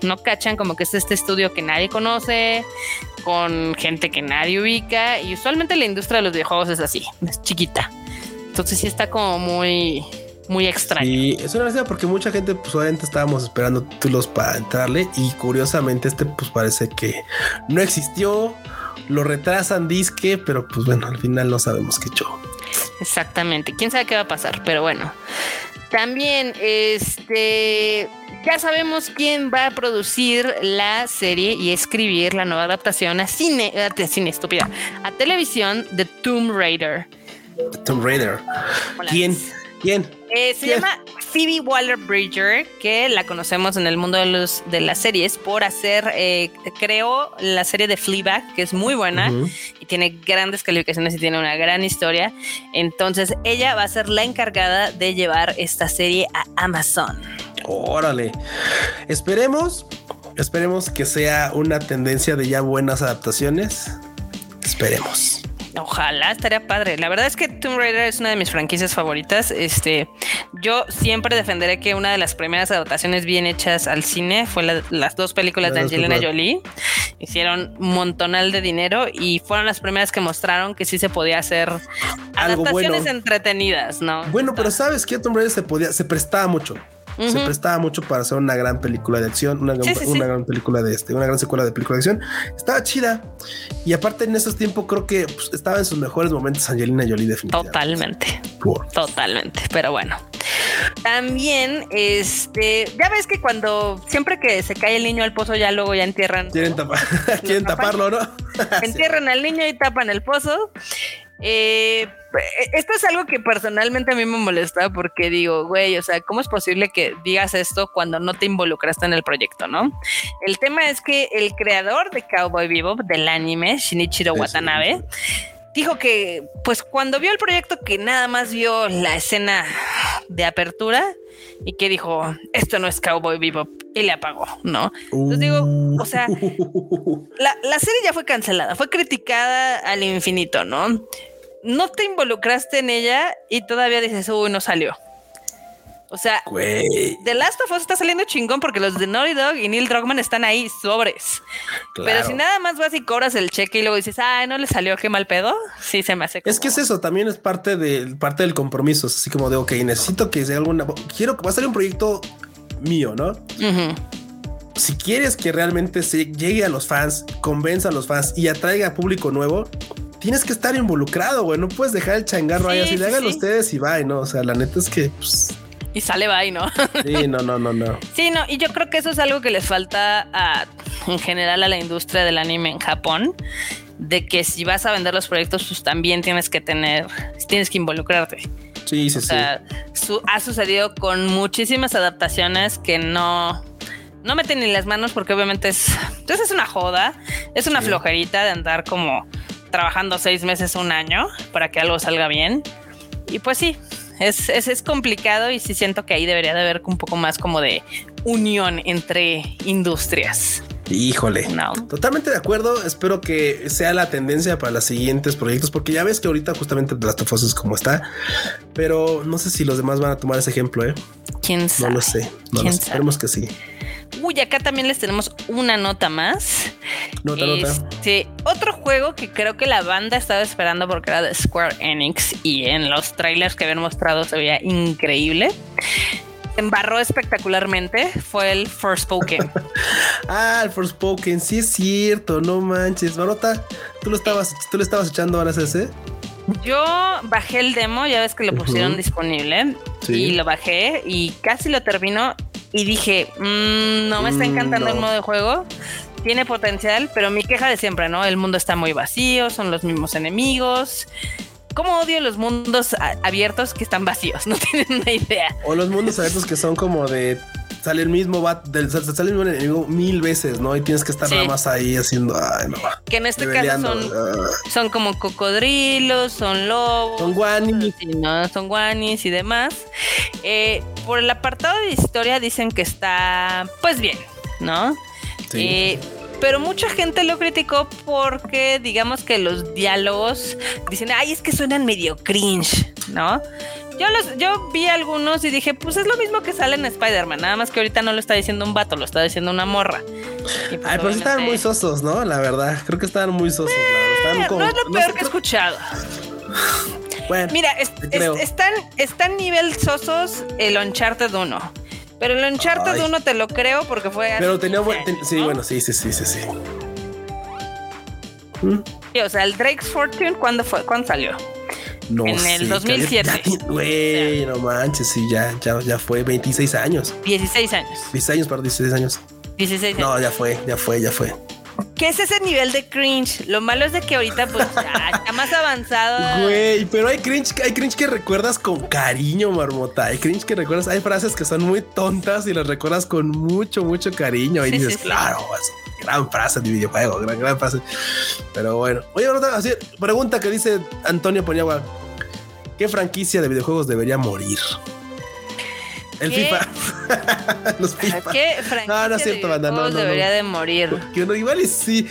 no cachan, como que es este estudio que nadie conoce, con gente que nadie ubica, y usualmente la industria de los videojuegos es así, es chiquita. Entonces sí está como muy, muy extraño. Y es una gracia porque mucha gente, pues obviamente estábamos esperando títulos para entrarle y curiosamente este, pues parece que no existió. Lo retrasan disque, pero pues bueno, al final no sabemos qué show. Exactamente. Quién sabe qué va a pasar, pero bueno. También, este, ya sabemos quién va a producir la serie y escribir la nueva adaptación a cine, a cine estúpida, a televisión de Tomb Raider. Tomb Raider. ¿Quién? ¿Quién? Eh, se ¿Quién? llama Phoebe Waller-Bridger, que la conocemos en el mundo de, los, de las series por hacer, eh, creó la serie de Fleabag, que es muy buena y tiene grandes calificaciones y tiene una gran historia. Entonces ella va a ser la encargada de llevar esta serie a Amazon. Órale. Esperemos, esperemos que sea una tendencia de ya buenas adaptaciones. Esperemos. Ojalá, estaría padre. La verdad es que Tomb Raider es una de mis franquicias favoritas. Este, yo siempre defenderé que una de las primeras adaptaciones bien hechas al cine fue la- las dos películas de Angelina. Jolie. Hicieron un montonal de dinero y fueron las primeras que mostraron que sí se podía hacer Algo adaptaciones bueno. entretenidas, ¿no? Bueno, pero sabes que Tomb Raider se podía, se prestaba mucho. Se prestaba mucho para hacer una gran película de acción, una, una gran película de este, una gran secuela de película de acción. Estaba chida. Y aparte en esos tiempos creo que pues, estaba en sus mejores momentos Angelina Jolie definitivamente. Totalmente. Totalmente. Pero bueno. También, este, ya ves que cuando siempre que se cae el niño al pozo, ya luego ya entierran. Quieren, <laughs> Quieren taparlo, ¿no? <laughs> entierran al niño y tapan el pozo. Eh, esto es algo que personalmente a mí me molesta porque digo, güey, o sea, ¿cómo es posible que digas esto cuando no te involucraste en el proyecto, no? El tema es que el creador de Cowboy Bebop del anime, Shinichiro Watanabe, dijo que, pues cuando vio el proyecto, que nada más vio la escena de apertura y que dijo, esto no es Cowboy Bebop y le apagó, ¿no? Entonces digo, o sea, la, la serie ya fue cancelada, fue criticada al infinito, ¿no? No te involucraste en ella y todavía dices, uy, no salió. O sea, The Last of Us está saliendo chingón porque los de Naughty Dog y Neil Druckmann están ahí sobres. Pero si nada más vas y cobras el cheque y luego dices, ay, no le salió, qué mal pedo. Sí, se me hace. Es que es eso, también es parte de parte del compromiso. así como de, ok, necesito que sea alguna. Quiero que va a salir un proyecto mío, ¿no? Si quieres que realmente se llegue a los fans, convenza a los fans y atraiga a público nuevo, tienes que estar involucrado, güey. No puedes dejar el changarro ahí así, le hagan ustedes y bye, ¿no? O sea, la neta es que pues, y sale bye, ¿no? <laughs> Sí, no, no, no, no. Sí, no, y yo creo que eso es algo que les falta a, en general a la industria del anime en Japón, de que si vas a vender los proyectos, pues también tienes que tener, tienes que involucrarte. Sí, sí, o sea, ha sucedido con muchísimas adaptaciones que no, no meten ni las manos porque obviamente es, entonces pues es una joda, es una flojerita de andar como trabajando seis meses, un año para que algo salga bien. Y pues sí, es, es, complicado y sí siento que ahí debería de haber un poco más como de unión entre industrias. Híjole, no. totalmente de acuerdo. Espero que sea la tendencia para los siguientes proyectos, porque ya ves que ahorita justamente las of es como está, pero no sé si los demás van a tomar ese ejemplo. ¿eh? Quién sabe. No lo sé. No lo sé. Esperemos que sí. Uy, acá también les tenemos una nota más. Nota, este, Otro juego que creo que la banda estaba esperando porque era de Square Enix y en los trailers que habían mostrado se veía increíble. Embarró espectacularmente fue el Forspoken. <laughs> ah, el Forspoken, sí es cierto, no manches. Marota, tú lo estabas, tú le estabas echando horas a ese. Yo bajé el demo, ya ves que lo pusieron disponible y lo bajé y casi lo termino y dije, mm, no me está mm, encantando el modo de juego. Tiene potencial, pero mi queja de siempre, ¿no? El mundo está muy vacío, son los mismos enemigos. ¿Cómo odio los mundos abiertos que están vacíos? <laughs> No tienen una idea. O los mundos abiertos que son como de sale el mismo bat, del, sale el mismo enemigo mil veces, ¿no? Y tienes que estar nada más ahí haciendo, ay, no. Que en este caso son, ah. son como cocodrilos, son lobos. Son guanis. ¿no? Son guanis y demás. Eh, por el apartado de historia dicen que está, pues bien, ¿no? Sí. Eh, pero mucha gente lo criticó porque digamos que los diálogos dicen, ay, es que suenan medio cringe, ¿no? Yo, los, yo vi algunos y dije, pues es lo mismo que sale en Spider-Man, nada más que ahorita no lo está diciendo un vato, lo está diciendo una morra. Pues, Ay, pues estaban muy sosos, ¿no? La verdad, creo que estaban muy sosos. Eh, no es lo peor que he escuchado. Bueno, Mira, están, están nivel sosos el Uncharted 1. Pero el Uncharted 1 te lo creo porque fue. Pero tenía buen. sí, bueno, sí, sí, sí, sí, sí. sí. o sea, el Drake's Fortune, ¿cuándo fue? ¿Cuándo salió? No en el 2007. Güey, no manches, sí, ya, ya, ya fue 26 años. 16 años. 16 años, para 16 años. 16 años. No, ya fue, ya fue, ya fue. ¿Qué es ese nivel de cringe? Lo malo es de que ahorita pues está más avanzado. Güey, pero hay cringe, hay cringe que recuerdas con cariño, marmota. Hay cringe que recuerdas, hay frases que son muy tontas y las recuerdas con mucho, mucho cariño. Y dices, claro, gran frase de videojuego, gran, gran frase. Pero bueno, oye, así, pregunta que dice Antonio Poñagua: ¿Qué franquicia de videojuegos debería morir? El FIFA. <laughs> Los FIFA. ¿Qué no, no es cierto, banda. No, no, debería de morir. Que no, igual y sí.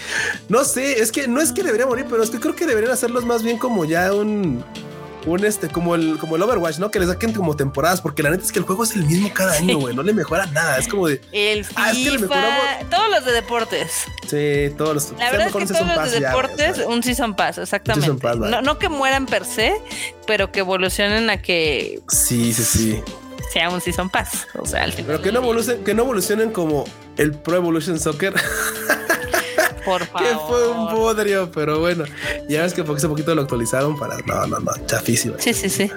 No sé, es que no es que debería morir, pero es que creo que deberían hacerlos más bien como ya un un este, como el, como el Overwatch, ¿no? Que le saquen como temporadas, porque la neta es que el juego es el mismo cada año, güey. No le mejora nada. Es como de. El FIFA, ah, es que le mejoramos. Todos los de deportes. Sí, todos los. La verdad es que todos los de deportes, un Season Pass, exactamente. no, no que mueran per se, pero que evolucionen a que. Sí, sí, sí. Sea un Season Pass. O sea, al final. Pero que no evolucionen, que no evolucionen como el Pro Evolution Soccer. <laughs> Por favor. <laughs> que fue un bodrio, pero bueno, ya ves que hace poquito lo actualizaron para. No, no, no, chafísimo. Sí, sí, sí.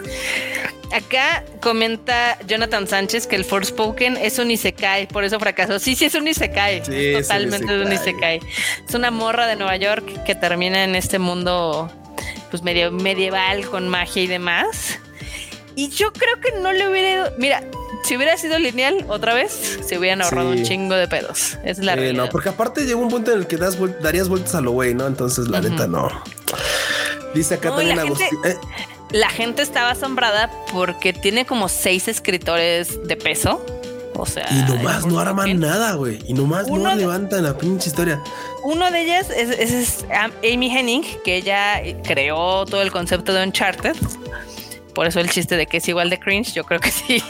Acá comenta Jonathan Sánchez que el Forspoken es un Isekai, por eso fracasó. Sí, sí, es un Isekai. Sí, es un totalmente es un Isekai. Es una morra de Nueva York que termina en este mundo pues medio medieval con magia y demás. Y yo creo que no le hubiera ido. Mira, si hubiera sido lineal otra vez, se hubieran ahorrado Sí. un chingo de pedos. Es la Eh, realidad. no, porque aparte llegó un punto en el que das darías vueltas a lo güey, ¿no? Entonces, la neta, no. Dice acá No, también la Agustín. gente- eh, La gente estaba asombrada porque tiene como seis escritores de peso. O sea, y nomás no arman nada, güey. Y nomás no de- levantan la pinche historia. Uno de ellas es, es- es Am- Amy Henning, que ella creó todo el concepto de Uncharted. Por eso el chiste de que es igual de cringe, yo creo que sí.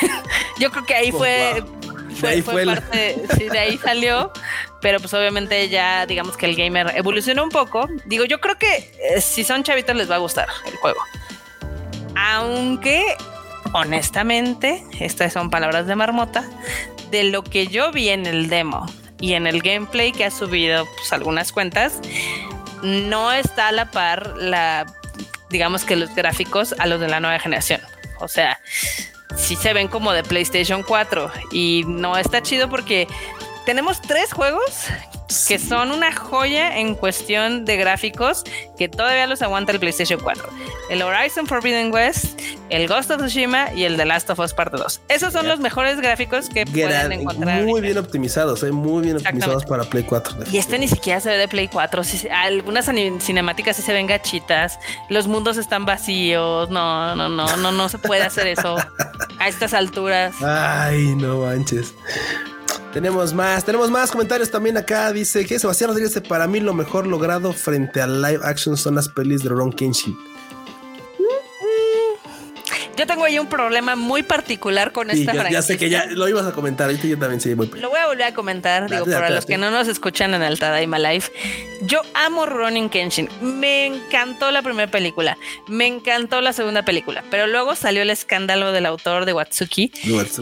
<laughs> yo creo que ahí Oh, fue, wow. fue, De ahí fue fue parte, sí, de ahí salió. Pero pues obviamente ya digamos que el gamer evolucionó un poco. Digo, yo creo que eh, si son chavitos les va a gustar el juego. Aunque, honestamente, estas son palabras de marmota, de lo que yo vi en el demo y en el gameplay que ha subido pues, algunas cuentas, no está a la par la, digamos que los gráficos a los de la nueva generación. O sea, sí se ven como de PlayStation 4 y no está chido porque tenemos tres juegos que son una joya en cuestión de gráficos que todavía los aguanta el PlayStation 4. El Horizon Forbidden West, el Ghost of Tsushima y el The Last of Us Parte 2. Esos son los mejores gráficos que pueden Gran- encontrar. muy ahorita. bien optimizados, eh, muy bien optimizados para Play 4. Y este ni siquiera se ve de Play 4. sí se- algunas cinemáticas sí se ven gachitas. Los mundos están vacíos. No, no, no, no, no se puede hacer eso <laughs> a estas alturas. Ay, no manches. Tenemos más, tenemos más comentarios también acá. Dice que Sebastián Rodríguez para mí lo mejor logrado frente al live action son las pelis de Ron Kenshin. Yo tengo ahí un problema muy particular con Sí, esta ya, ya franquicia. sé que ya lo ibas a comentar. Ahorita yo también sí, muy Lo voy a volver a comentar, digo, para los que no nos escuchan en el Tadaima Live. Yo amo Ronin Kenshin. Me encantó la primera película. Me encantó la segunda película. Pero luego salió el escándalo del autor de Watsuki,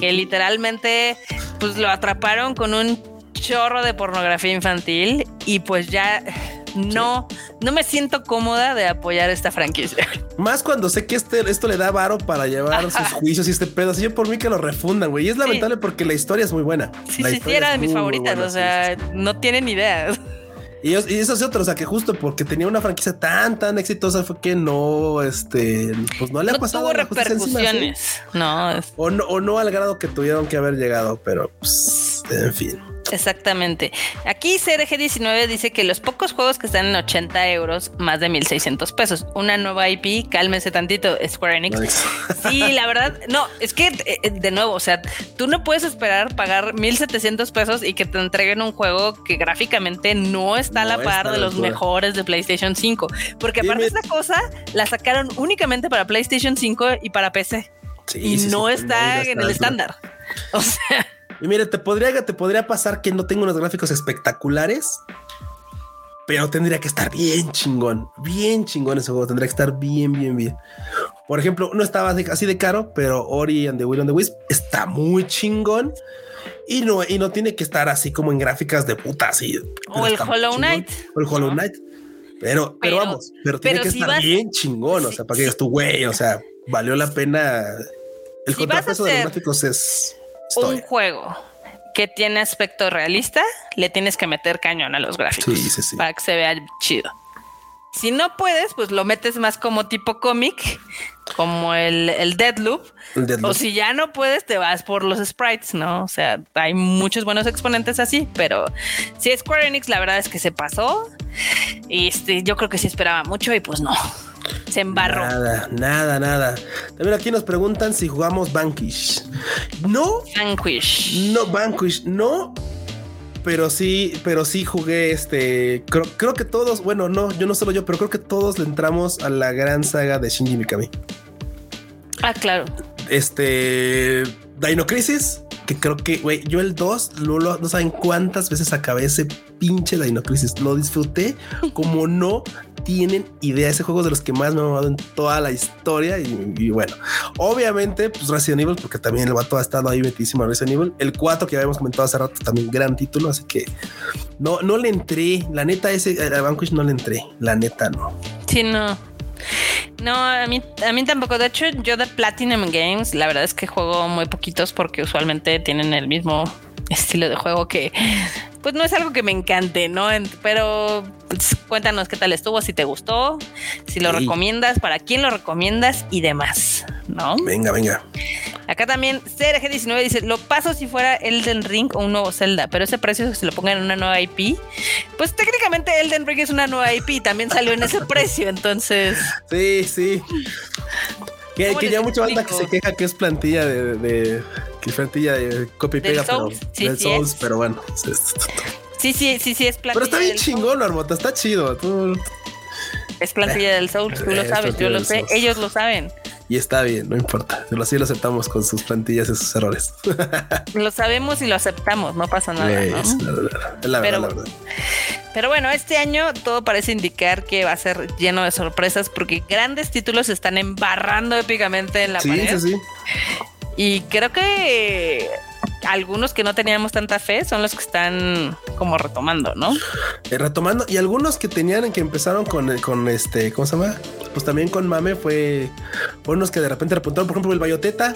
que literalmente pues lo atraparon con un chorro de pornografía infantil y pues ya no, no me siento cómoda de apoyar esta franquicia. Más cuando sé que este, esto le da varo para llevar sus juicios y este pedo. Así yo por mí que lo refundan, güey. Y es lamentable porque la historia es muy buena. Sí, La sí, sí, era de mis muy, favoritas, o sea, no tienen idea. Y, eso es otro, o sea, que justo porque tenía una franquicia tan, tan exitosa fue que no, este, pues no le ha pasado tuvo justicia encima, ¿sí? repercusiones. No, es- O no, o no al grado que tuvieron que haber llegado, pero pues, en fin. Exactamente. Aquí CRG19 dice que los pocos juegos que están en 80 euros, más de 1600 pesos. Una nueva IP, cálmese tantito, Square Enix. Sí, la verdad, no, es que eh, eh, de nuevo, o sea, tú no puedes esperar pagar 1700 pesos y que te entreguen un juego que gráficamente no está a la par está de los mejores de PlayStation 5. Porque aparte, Dime- esta cosa la sacaron únicamente para PlayStation 5 y para PC. Sí, y sí, no sí, está no en está el estándar. O sea, Y mire, te podría, te podría pasar que no tengo unos gráficos espectaculares, pero tendría que estar bien chingón, bien chingón ese juego. Tendría que estar bien, bien, bien. Por ejemplo, no estaba así de caro, pero Ori and the Will and the Wisp está muy chingón. Y no, y no tiene que estar así como en gráficas de puta, así. O el Hollow. Knight, O el Hollow. Knight. Pero, pero, Pero- vamos, pero tiene pero que si estar vas- bien chingón. O sea, para que digas tú, güey, o sea, valió la pena. El Si contrapeso de los hacer gráficos es un juego que tiene aspecto realista, le tienes que meter cañón a los gráficos Sí, sí, sí. para que se vea chido. Si no puedes, pues lo metes más como tipo cómic, como el, el Deadloop. El Deadloop. O si ya no puedes, te vas por los sprites, ¿no? O sea, hay muchos buenos exponentes así, pero si Square Enix, la verdad es que se pasó. Y este, yo creo que sí esperaba mucho y pues no. Se embarró. Nada, nada, nada. También aquí nos preguntan si jugamos Vanquish. No, Vanquish. no, Vanquish, no. Pero sí, pero sí jugué este. Creo, creo que todos, bueno, no, yo no solo yo, pero creo que todos le entramos a la gran saga de Shinji Mikami. Ah, claro. Este Dino Crisis, que creo que, güey, yo el 2, no, no saben cuántas veces acabé ese pinche Dino Crisis. Lo disfruté como no tienen idea. Ese juego es de los que más me ha amado en toda la historia. Y, bueno, obviamente, pues Resident Evil, porque también el vato ha estado ahí metísimo a Resident Evil. El 4 que habíamos comentado hace rato, también gran título. Así que no, no le entré. La neta, ese a Vanquish no le entré. La neta, no. Sí, no. No, a mí, a mí tampoco. De hecho, yo de Platinum Games, la verdad es que juego muy poquitos porque usualmente tienen el mismo <laughs> estilo de juego que pues no es algo que me encante, ¿no? Pero pues, cuéntanos qué tal estuvo, si te gustó, si lo recomiendas, para quién lo recomiendas y demás, ¿no? Venga, venga. Acá también CRG19 dice, lo paso si fuera Elden Ring o un nuevo Zelda, pero ese precio si se lo pongan en una nueva IP, pues técnicamente Elden Ring es una nueva IP, también salió en ese <laughs> precio, entonces... Sí, sí. Que, que ya mucha banda que se queja que es plantilla de, de que plantilla de copy pega, pero sí, Souls, pero bueno. Sí, sí, sí, sí, es plantilla. Pero está bien chingón, Armota, está chido. Es plantilla del Souls, tú lo sabes, yo lo sé, ellos lo saben. Y está bien, no importa. Así lo aceptamos con sus plantillas y sus errores. <laughs> lo sabemos y lo aceptamos, no pasa nada. la, verdad, pero, bueno, este año todo parece indicar que va a ser lleno de sorpresas porque grandes títulos se están embarrando épicamente en la sí, pared. Sí, sí. Y creo que algunos que no teníamos tanta fe son los que están como retomando, ¿no? Eh, retomando y algunos que tenían que empezaron con, con este, ¿cómo se llama? Pues también con Mame fue unos que de repente repuntaron, por ejemplo, el Bayoteta.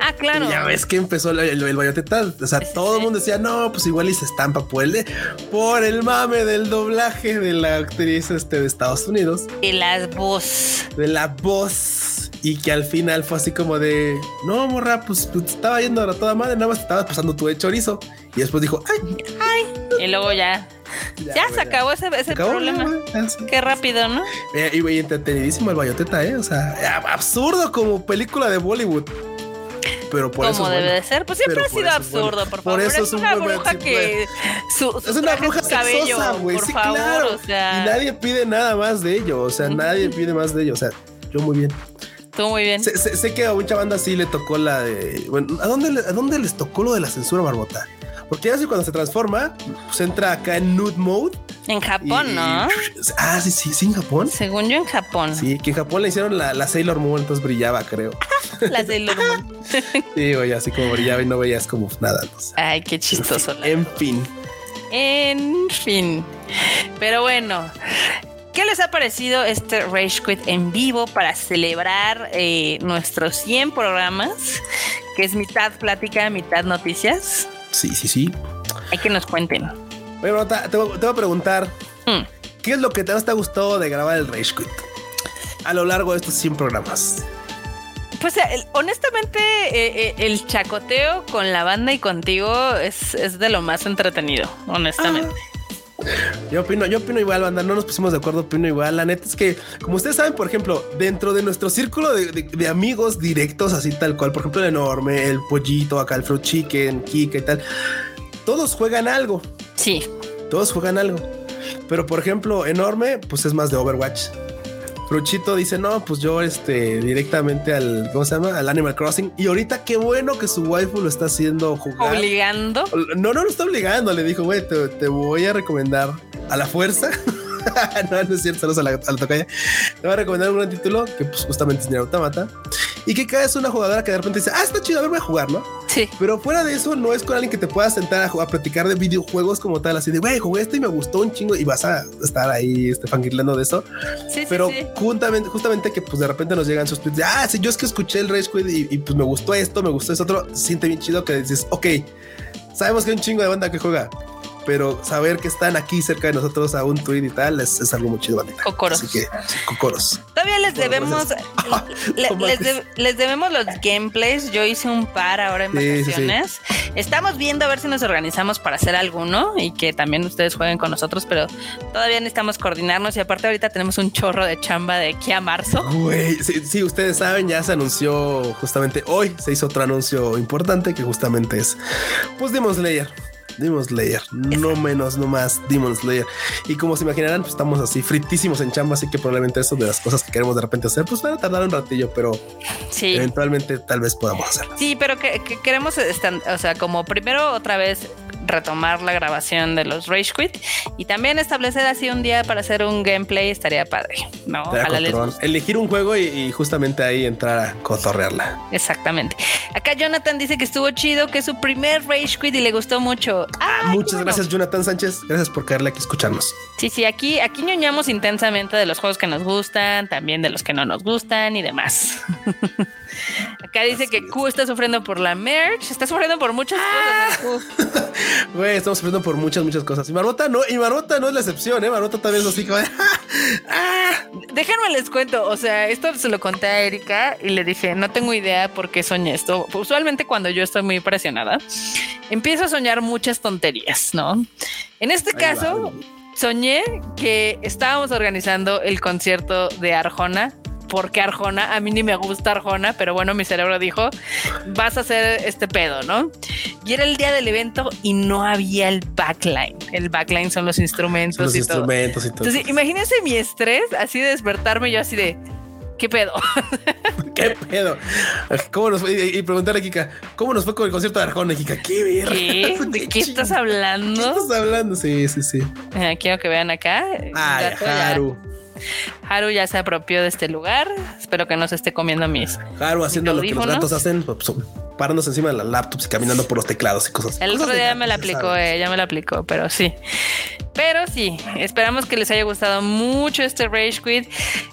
Ah, claro. ya ves que empezó el, el, Bayoteta. O sea, todo el mundo decía, no, pues igual y se estampa el, por el mame del doblaje de la actriz este, de Estados Unidos. De la voz. De la voz y que al final fue así como de no morra, pues, pues estaba yendo a toda madre, nada más estaba pasando tu chorizo y después dijo ay, ay, y luego ya. Ya, se acabó ese, ese problema. Qué rápido, ¿no? Eh, y güey, entretenidísimo el Bayoteta, ¿eh? O sea, absurdo como película de Bollywood pero por Como debe de ser, pues siempre ha sido absurdo, por favor. Por eso es, una bruja que su, es una bruja cabello, güey, sí, favor, claro. O sea... Y nadie pide nada más de ello, o sea, nadie <laughs> pide más de ello, o sea, yo muy bien. Estuvo muy bien. Sé, que a mucha banda sí le tocó la de. Bueno, ¿a dónde, ¿a dónde les tocó lo de la censura, Barbota? Porque ya cuando se transforma, pues entra acá en nude mode. En Japón, ¿no? ah, sí, sí, sí, en Japón. Según yo, en Japón. Sí, que en Japón le hicieron la, la Sailor Moon, entonces brillaba, creo. <laughs> la Sailor Moon. <laughs> sí, güey, así como brillaba y no veías como nada. Ay, qué chistoso. En fin. En fin. Pero bueno, ¿Qué les ha parecido este Rage Quit en vivo para celebrar eh, nuestros 100 programas? Que es mitad plática, mitad noticias. Sí, sí, sí. Hay que nos cuenten. Bueno, te, voy a preguntar, hmm. ¿qué es lo que más te ha gustado de grabar el Rage Quit a lo largo de estos 100 programas? Pues honestamente, eh, eh, el chacoteo con la banda y contigo es, de lo más entretenido, honestamente. Ah. Yo opino, yo opino igual, banda. No nos pusimos de acuerdo, opino igual. La neta es que, como ustedes saben, por ejemplo, dentro de nuestro círculo de, amigos directos, así tal cual, por ejemplo, el enorme, el pollito, acá el fruit chicken, Kika y tal, todos juegan algo. Sí. Todos juegan algo. Pero por ejemplo, enorme, pues es más de Overwatch. Fruchito dice, no, pues yo este directamente al, ¿cómo se llama? Al Animal Crossing. Y ahorita qué bueno que su waifu lo está haciendo jugar. ¿Obligando? No, no lo está obligando. Le dijo, güey, te, te voy a recomendar a la fuerza <laughs> <laughs> no, no es cierto, saludos a la, a la tocaya. Te voy a recomendar un gran título que pues justamente es Nier Automata. Y que cada es una jugadora que de repente dice, ah, está chido, a ver, voy a jugar, ¿no? Sí. Pero fuera de eso, no es con alguien que te pueda sentar a, a platicar de videojuegos como tal, así de, güey, jugué esto y me gustó un chingo y vas a estar ahí este, fangirlando de eso. Sí, Pero sí, Justamente, justamente que pues de repente nos llegan sus tweets de, ah, sí, yo es que escuché el Rage Quit y, y pues me gustó esto, me gustó eso otro, siente bien chido que dices, ok, sabemos que hay un chingo de banda que juega pero saber que están aquí cerca de nosotros a un tweet y tal es, algo muy chido. Cocoros. Así que, cocoros. Todavía les debemos, <laughs> les, debemos los gameplays. Yo hice un par ahora en vacaciones. Estamos viendo a ver si nos organizamos para hacer alguno y que también ustedes jueguen con nosotros, pero todavía necesitamos coordinarnos y aparte ahorita tenemos un chorro de chamba de aquí a marzo. Güey, sí, ustedes saben, ya se anunció justamente hoy, se hizo otro anuncio importante que justamente es, pues Demon Slayer Demon Slayer, no menos, no más Demon Slayer. Y como se imaginarán, pues estamos así fritísimos en chamba, así que probablemente eso de las cosas que queremos de repente hacer, pues van a tardar un ratillo, pero Sí. eventualmente tal vez podamos hacerlo. Sí, pero que, que queremos, o sea, como primero otra vez retomar la grabación de los Rage Quit y también establecer así un día para hacer un gameplay estaría padre, ¿no? Ojalá les. Elegir un juego y, y justamente ahí entrar a cotorrearla. Exactamente. Acá Jonathan dice que estuvo chido, que es su primer Rage Quit y le gustó mucho. Ah, Muchas bueno. gracias, Jonathan Sánchez. Gracias por caerle aquí a escucharnos. Sí, sí, aquí, aquí ñoñamos intensamente de los juegos que nos gustan, también de los que no nos gustan y demás. <laughs> Acá dice que Q está sufriendo por la merch, está sufriendo por muchas cosas. el Q. Güey, estamos sufriendo por muchas, muchas cosas. Y Marmota no, y Marmota no es la excepción, ¿eh? Marmota también es así como <laughs> ¡ah! Déjenme les cuento, o sea, esto se lo conté a Erika y le dije, no tengo idea por qué soñé esto. Usualmente cuando yo estoy muy presionada, empiezo a soñar muchas tonterías, ¿no? En este Ahí caso, soñé que estábamos organizando el concierto de Arjona. Porque Arjona, a mí ni me gusta Arjona, pero bueno, mi cerebro dijo, vas a hacer este pedo, ¿no? Y era el día del evento y no había el backline. El backline son los instrumentos Los y todo. instrumentos y todo. Entonces, imagínense mi estrés, así de despertarme yo así de, ¿qué pedo? <laughs> ¿Qué pedo? ¿Cómo nos fue? Y, preguntarle a Kika, ¿cómo nos fue con el concierto de Arjona? Kika, ¿qué verga? ¿Qué? <laughs> ¿De qué estás ching- ¿Qué hablando? estás hablando? Sí, sí, sí. Eh, quiero que vean acá. Ay, ya- Haru. Ya se apropió de este lugar. Espero que no se esté comiendo mis. Haru haciendo lo que los gatos hacen, pues, parándose encima de las laptops y caminando por los teclados y cosas. El cosas otro día gatos, me la aplicó, eh, ya me la aplicó, pero sí. Pero sí, esperamos que les haya gustado mucho este Rage Quit.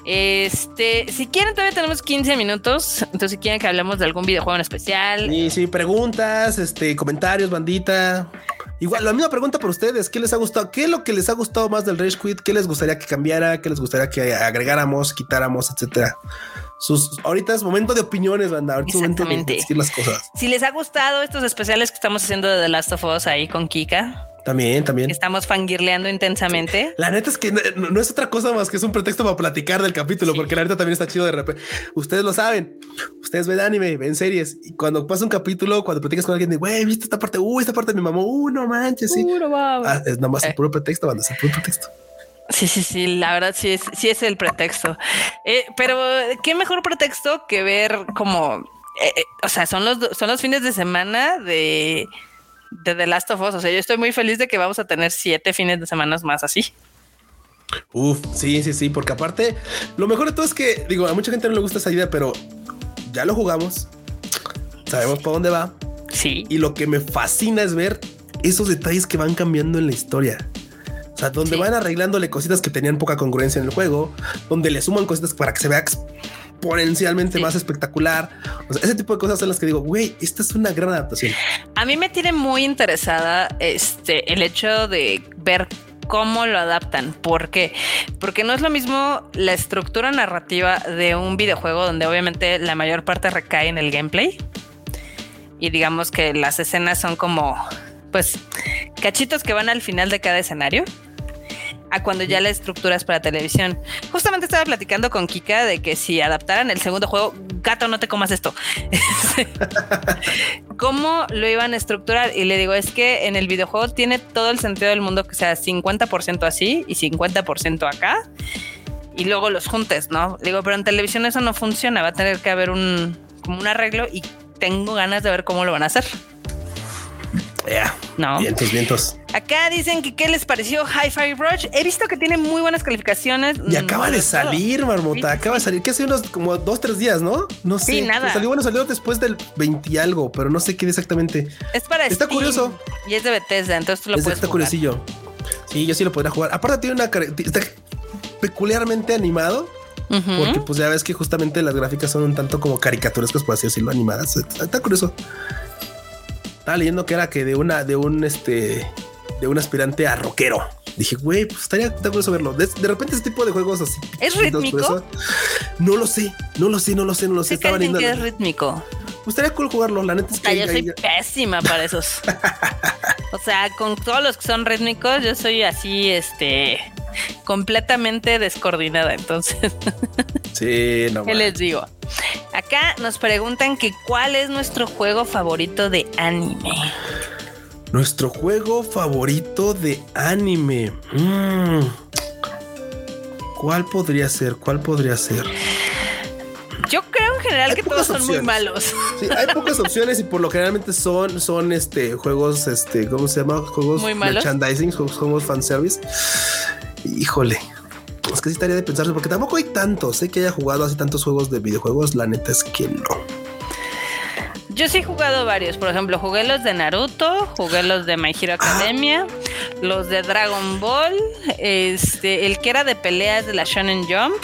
Este, si quieren, todavía tenemos 15 minutos. Entonces, si quieren que hablemos de algún videojuego en especial, Y sí, preguntas, este, comentarios, bandita. Igual, la misma pregunta para ustedes. ¿Qué les ha gustado? ¿Qué es lo que les ha gustado más del Rage Quit? ¿Qué les gustaría que cambiara? ¿Qué les gustaría que agregáramos, quitáramos, etcétera? Sus, ahorita es momento de opiniones, banda. Ahorita es momento de decir las cosas. Si les ha gustado estos especiales que estamos haciendo de The Last of Us ahí con Kika, También, también. estamos fangirleando intensamente. La neta es que no, no es otra cosa más que es un pretexto para platicar del capítulo, Sí. porque la neta también está chido de repente. Ustedes lo saben, ustedes ven anime, ven series, y cuando pasa un capítulo, cuando platicas con alguien de, güey, ¿viste esta parte? Uy, esta parte me mamó, uh, no manches, sí. Puro babo. Ah, es nada más el Eh. puro pretexto, banda, es el puro pretexto. Sí, sí, sí, la verdad sí es, sí es el pretexto. Eh, pero qué mejor pretexto que ver como, eh, eh, o sea, son los, son los fines de semana de, de The Last of Us. O sea, yo estoy muy feliz de que vamos a tener siete fines de semana más así. Uf, sí, sí, sí, porque aparte, lo mejor de todo es que, digo, a mucha gente no le gusta esa idea, pero ya lo jugamos, sabemos para dónde va, Sí. y lo que me fascina es ver esos detalles que van cambiando en la historia. O sea, donde Sí. van arreglándole cositas que tenían poca congruencia en el juego, donde le suman cositas para que se vea exponencialmente más espectacular. O sea, ese tipo de cosas son las que digo, güey, esta es una gran adaptación. A mí me tiene muy interesada este el hecho de ver cómo lo adaptan. ¿Por qué? Porque no es lo mismo la estructura narrativa de un videojuego donde obviamente la mayor parte recae en el gameplay. Y digamos que las escenas son como, pues, cachitos que van al final de cada escenario. A cuando ya la estructura es para televisión. Justamente estaba platicando con Kika de que si adaptaran el segundo juego, gato, no te comas esto. <laughs> cómo lo iban a estructurar. Y le digo, es que en el videojuego tiene todo el sentido del mundo que sea 50% así y 50% acá. Y luego los juntes, ¿no? Digo, pero en televisión eso no funciona. Va a tener que haber un, como un arreglo y tengo ganas de ver cómo lo van a hacer. Ya, No. vientos, vientos. Acá dicen que qué les pareció Hi-Fi Rush. He visto que tiene muy buenas calificaciones. Y acaba de salir, Marmota. Sí, sí, acaba de salir. Que hace unos como dos, tres días, ¿no? No sé. Sí, nada. Pues Salió bueno, salió después del 20 y algo, pero no sé qué exactamente. Es para Está Steam curioso. Y es de Bethesda, entonces tú lo Es- puedes está jugar. curiosillo. Sí, yo sí lo podría jugar. Aparte tiene una está peculiarmente animado, porque pues ya ves que justamente las gráficas son un tanto como caricaturescas, por así decirlo, animadas. Está curioso. Estaba leyendo que era que de una, de un este, de un aspirante a rockero. Dije, güey, pues estaría está curioso verlo. De, de repente ese tipo de juegos así. ¿Es rítmico? eso- no lo sé, no lo sé, no lo sé, no lo sé. Estaba que leyendo. es rítmico. Estaría cool jugarlo. La neta es que yo soy pésima para esos. <laughs> o sea, con todos los que son rítmicos, yo soy así, este, <laughs> completamente descoordinada. Entonces, <laughs> sí, no. ¿qué les digo? Acá nos preguntan que cuál es nuestro juego favorito de anime. Nuestro juego favorito de anime. Mm. ¿Cuál podría ser? ¿Cuál podría ser? Yo creo en general que todos son muy malos. Sí, hay <laughs> pocas opciones y por lo generalmente son, son este juegos, este, ¿cómo se llama? Juegos muy malos. merchandising, juegos, juegos fanservice. Híjole. Es que sí estaría de pensarse porque tampoco hay tantos. Sé que haya jugado así tantos juegos de videojuegos. La neta es que no. Yo sí he jugado varios. Por ejemplo, jugué los de Naruto, jugué los de My Hero Academia, los de Dragon Ball, este, el que era de peleas de la Shonen Jump.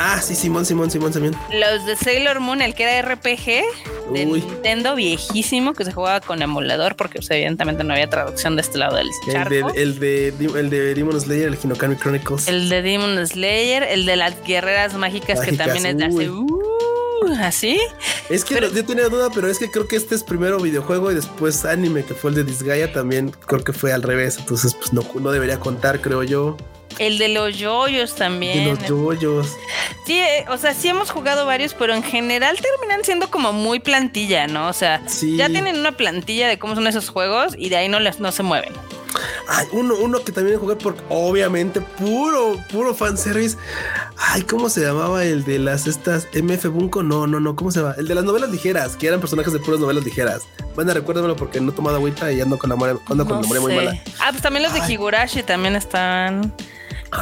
Ah, sí, Simón, Simón, Simón, Simón. Los de Sailor Moon, el que era RPG de Nintendo viejísimo, que se jugaba con emulador, porque pues, evidentemente no había traducción de este lado del charco. El de, el de, Demon Slayer, el Hinokami Chronicles. El de Demon Slayer, el de las guerreras mágicas, que también es de hace... ¿Así? Es que yo tenía duda, pero es que creo que este es primero videojuego y después anime, que fue el de Disgaea también. Creo que fue al revés. Entonces, pues no, no debería contar, creo yo. El de los yoyos también. De los yoyos. Sí, eh, o sea, sí hemos jugado varios, pero en general terminan siendo como muy plantilla, ¿no? O sea, ya tienen una plantilla de cómo son esos juegos y de ahí no, les, no se mueven. Ay, uno, uno que también jugué por obviamente puro, puro fanservice. Ay, ¿cómo se llamaba el de las estas MF Bunko? No, no, no, ¿cómo se llama? El de las novelas ligeras, que eran personajes de puras novelas ligeras. Bueno, recuérdamelo porque no he tomado agüita y ando con la memoria, ando con la memoria muy mala. Ah, pues también los de Higurashi también están.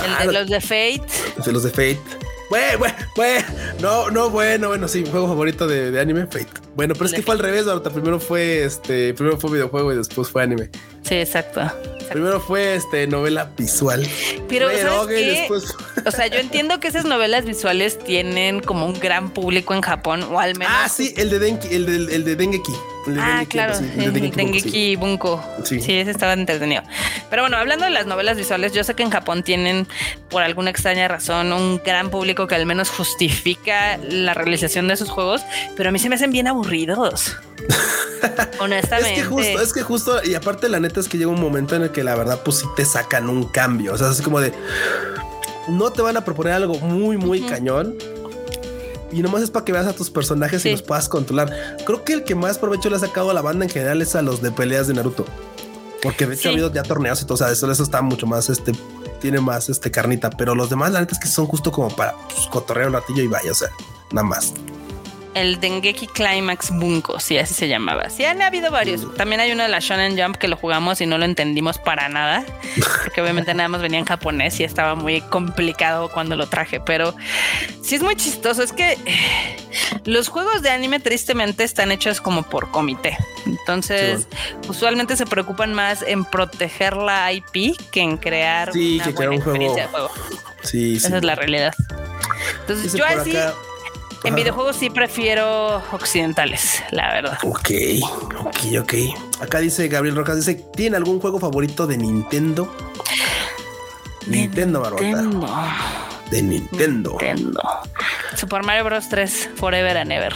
el de ah, los de Fate. De los de Fate. Bueno, bueno, bueno, no, no, bueno, bueno, sí, mi juego favorito de, anime, Fate. Bueno, pero es que fue al revés, ahorita primero fue este, primero fue videojuego y después fue anime. Sí, exacto. Primero fue este novela visual. Pero, o sea, yo entiendo que esas novelas visuales tienen como un gran público en Japón, o al menos. Ah, sí, el de Denki, el de, el de Dengeki ah, claro, el, Dengeki, Bunko. Sí. ese estaba entretenido. Pero bueno, hablando de las novelas visuales, yo sé que en Japón tienen, por alguna extraña razón, un gran público que al menos justifica la realización de esos juegos, pero a mí se me hacen bien aburridos. <laughs> Honestamente. Es que justo, es que justo, y aparte la neta es que llega un momento en el que la verdad, pues sí te sacan un cambio. O sea, es como de no te van a proponer algo muy, muy cañón y nomás es para que veas a tus personajes y los puedas controlar. Creo que el que más provecho le ha sacado a la banda en general es a los de peleas de Naruto. Porque de hecho ha habido ya torneos y todo, o sea, eso, eso está mucho más, este, tiene más, este, carnita. Pero los demás, la neta es que son justo como para pues, cotorrear un ratillo y vaya, o sea, nada más el Dengeki Climax Bunko, sí, así se llamaba. Sí, han habido varios. También hay uno de la Shonen Jump que lo jugamos y no lo entendimos para nada, <laughs> porque obviamente nada más venía en japonés y estaba muy complicado cuando lo traje, pero sí es muy chistoso. Es que los juegos de anime tristemente están hechos como por comité. Entonces, usualmente se preocupan más en proteger la IP que en crear una buena experiencia de juego. Sí, Esa es la realidad. Entonces, yo así... En videojuegos sí prefiero occidentales, la verdad. Ok, ok, ok. Acá dice Gabriel Rojas, dice, ¿tiene algún juego favorito de Nintendo? Nintendo, Nintendo. De Nintendo. Nintendo. Super Mario Bros. 3, Forever and Ever.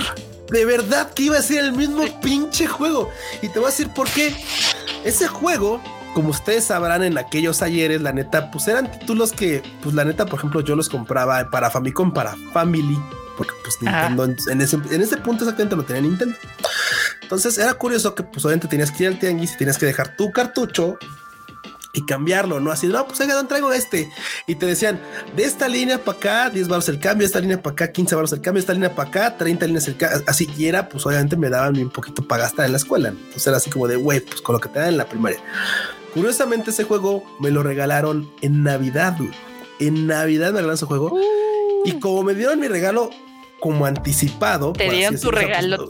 De verdad que iba a ser el mismo pinche juego. Y te voy a decir por qué. Ese juego como ustedes sabrán en aquellos ayeres, la neta, pues eran títulos que, pues la neta, por ejemplo, yo los compraba para Famicom, para Family, porque pues Nintendo en, ese, en ese punto exactamente no tenía Nintendo. Entonces era curioso que pues obviamente tenías que ir al tianguis y tenías que dejar tu cartucho y cambiarlo, no así, no, pues oiga, traigo este. Y te decían, de esta línea para acá, 10 baros el cambio, esta línea para acá, 15 baros el cambio, esta línea para acá, 30 líneas el cambio. Así, y era, pues obviamente me daban un poquito para gastar en la escuela. Entonces era así como de, güey, pues con lo que te dan en la primaria. Curiosamente, ese juego me lo regalaron en Navidad. En Navidad me regalaron ese juego. Y como me dieron mi regalo, como anticipado. ¿Te dieron tu regalo?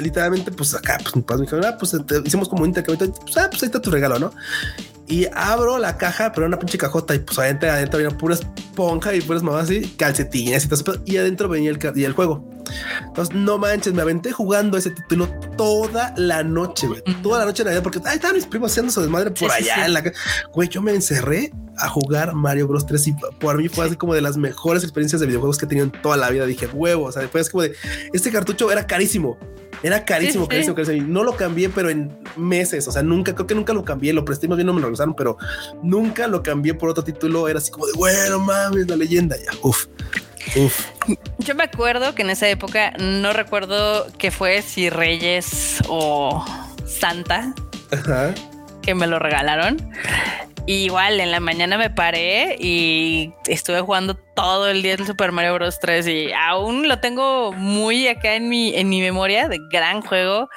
literalmente, pues acá, pues mi padre me dijo, ah, pues hicimos como un intercambio. Pues, ah, pues ahí está tu regalo, ¿no? Y abro la caja, pero una pinche cajota. Y pues adentro, adentro había pura esponja y puras mamás así, calcetines y todo. Y adentro venía el, y el juego. Entonces, no manches, me aventé jugando ese título toda la noche, güey. Toda la noche en Navidad, porque ahí estaban mis primos haciendo su desmadre por allá en la Güey, yo me encerré a jugar Mario Bros 3 y por mí fue así como de las mejores experiencias de videojuegos que he tenido en toda la vida. Dije, huevo, o sea, después como de este cartucho era carísimo. Era carísimo, carísimo, carísimo. No lo cambié, pero en meses. O sea, nunca, creo que nunca lo cambié. Lo presté, más bien no me lo regresaron, pero nunca lo cambié por otro título. Era así como de, bueno, mames, la leyenda. Ya, uf. Uf. Yo me acuerdo que en esa época no recuerdo qué fue, si Reyes o Santa. Ajá que me lo regalaron. Igual en la mañana me paré y estuve jugando todo el día en Super Mario Bros. 3 y aún lo tengo muy acá en mi, en mi memoria de gran juego,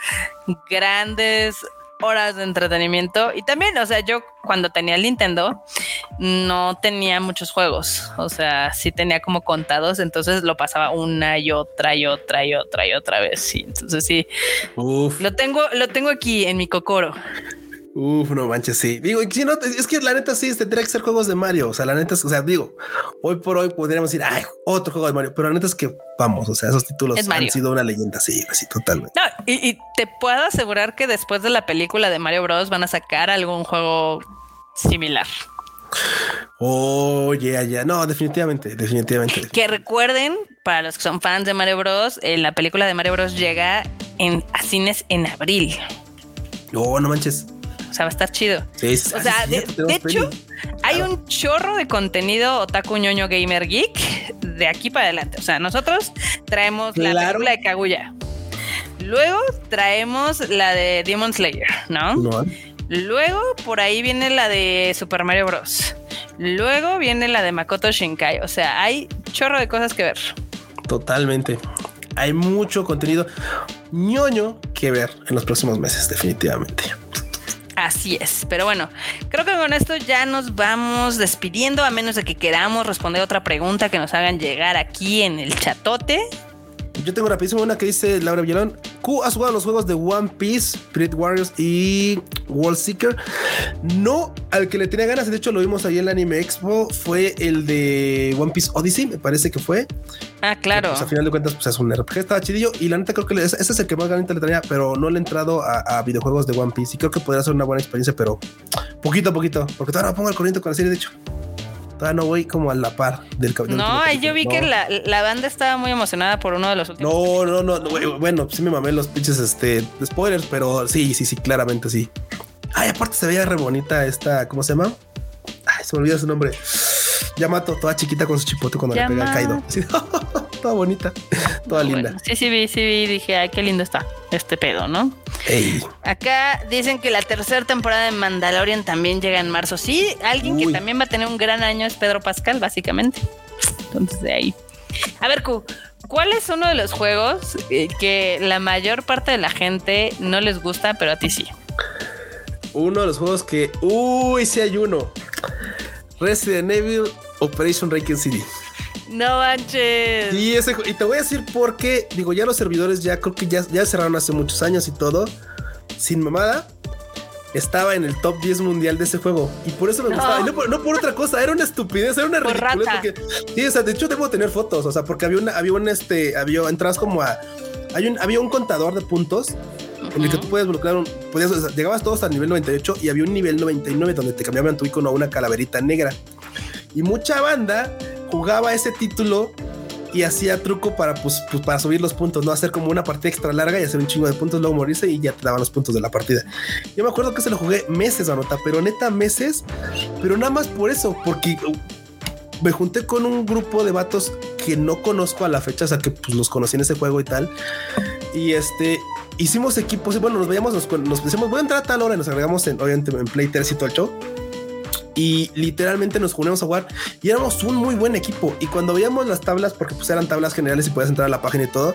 grandes horas de entretenimiento. Y también, o sea, yo cuando tenía el Nintendo no tenía muchos juegos, o sea, sí tenía como contados, entonces lo pasaba una y otra y otra y otra y otra vez, sí, entonces sí, lo tengo, lo tengo aquí en mi cocoro. Uf, no manches, sí. Digo, si no, es que la neta sí, tendría que ser juegos de Mario. O sea, la neta es, o sea, digo, hoy por hoy podríamos decir, ay, otro juego de Mario, pero la neta es que vamos, o sea, esos títulos han sido una leyenda, sí, así totalmente. No, y, te puedo asegurar que después de la película de Mario Bros. van a sacar algún juego similar. Oh, ya, ya. No, definitivamente, definitivamente. Que recuerden, para los que son fans de Mario Bros, eh, la película de Mario Bros llega en, a cines en abril. No, no manches. O sea, va a estar chido. o sea, de, hecho, hay un chorro de contenido otaku ñoño gamer geek de aquí para adelante. O sea, nosotros traemos la película de Kaguya. Luego traemos la de Demon Slayer, ¿no? no. Luego por ahí viene la de Super Mario Bros. Luego viene la de Makoto Shinkai. O sea, hay chorro de cosas que ver. Totalmente. Hay mucho contenido ñoño que ver en los próximos meses, definitivamente. Así es, pero bueno, creo que con esto ya nos vamos despidiendo, a menos de que queramos responder otra pregunta que nos hagan llegar aquí en el chatote. Yo tengo rapidísimo una que dice Laura Villalón. Q has jugado los juegos de One Piece, Spirit Warriors y Wall Seeker. No al que le tenía ganas, de hecho lo vimos ahí en el Anime Expo, fue el de One Piece Odyssey, me parece que fue. Ah, claro. pues a final de cuentas, pues es un RPG, estaba chidillo. Y la neta creo que ese es el que más ganas le tenía, pero no le he entrado a, videojuegos de One Piece. Y creo que podría ser una buena experiencia, pero poquito a poquito, porque todavía no pongo el corriente con la serie, de hecho. Todavía no voy como a la par del capítulo. No, yo vi que la, banda estaba muy emocionada por uno de los últimos. No, no, no, bueno, sí me mamé los pinches este, spoilers, pero sí, sí, sí, claramente sí. Ay, aparte se veía re bonita esta, ¿cómo se llama? Ay, se me olvidó su nombre. Yamato, toda chiquita con su chipote cuando le pega el Kaido. <laughs> toda bonita, <laughs> toda linda. Sí, sí vi, sí vi, dije, ay, qué lindo está este pedo, ¿no? Acá dicen que la tercera temporada de Mandalorian también llega en marzo. Sí, alguien que también va a tener un gran año es Pedro Pascal, básicamente. Entonces, de ahí. A ver, Q, ¿cuál es uno de los juegos eh, que la mayor parte de la gente no les gusta, pero a ti sí? Uno de los juegos que. Uy, sí hay uno. Resident Evil Operation Racing City. No manches. Y, ese, y te voy a decir por qué. Digo, ya los servidores ya creo que ya, ya cerraron hace muchos años y todo. Sin mamada. Estaba en el top 10 mundial de ese juego. Y por eso me gustaba. no por, otra cosa. Era una estupidez. Era una ridiculez. Porque, sí, o sea, de hecho debo tener fotos. O sea, porque había una, había un este, había, entras como a. Hay un, había un contador de puntos en el que tú puedes bloquear un, podías, llegabas todos al nivel 98 y había un nivel 99 donde te cambiaban tu icono a una calaverita negra. Y mucha banda jugaba ese título y hacía truco para, pues, pues, para subir los puntos, no hacer como una partida extra larga y hacer un chingo de puntos, luego morirse y ya te daban los puntos de la partida. Yo me acuerdo que se lo jugué meses, nota pero neta meses, pero nada más por eso, porque me junté con un grupo de vatos que no conozco a la fecha, o sea que pues los conocí en ese juego y tal. Y este, hicimos equipos, bueno, nos veíamos, nos, nos decíamos, voy a entrar a tal hora y nos agregamos en, obviamente en Play 3 y todo el show y literalmente nos ponemos a jugar y éramos un muy buen equipo. Y cuando veíamos las tablas, porque pues eran tablas generales y podías entrar a la página y todo,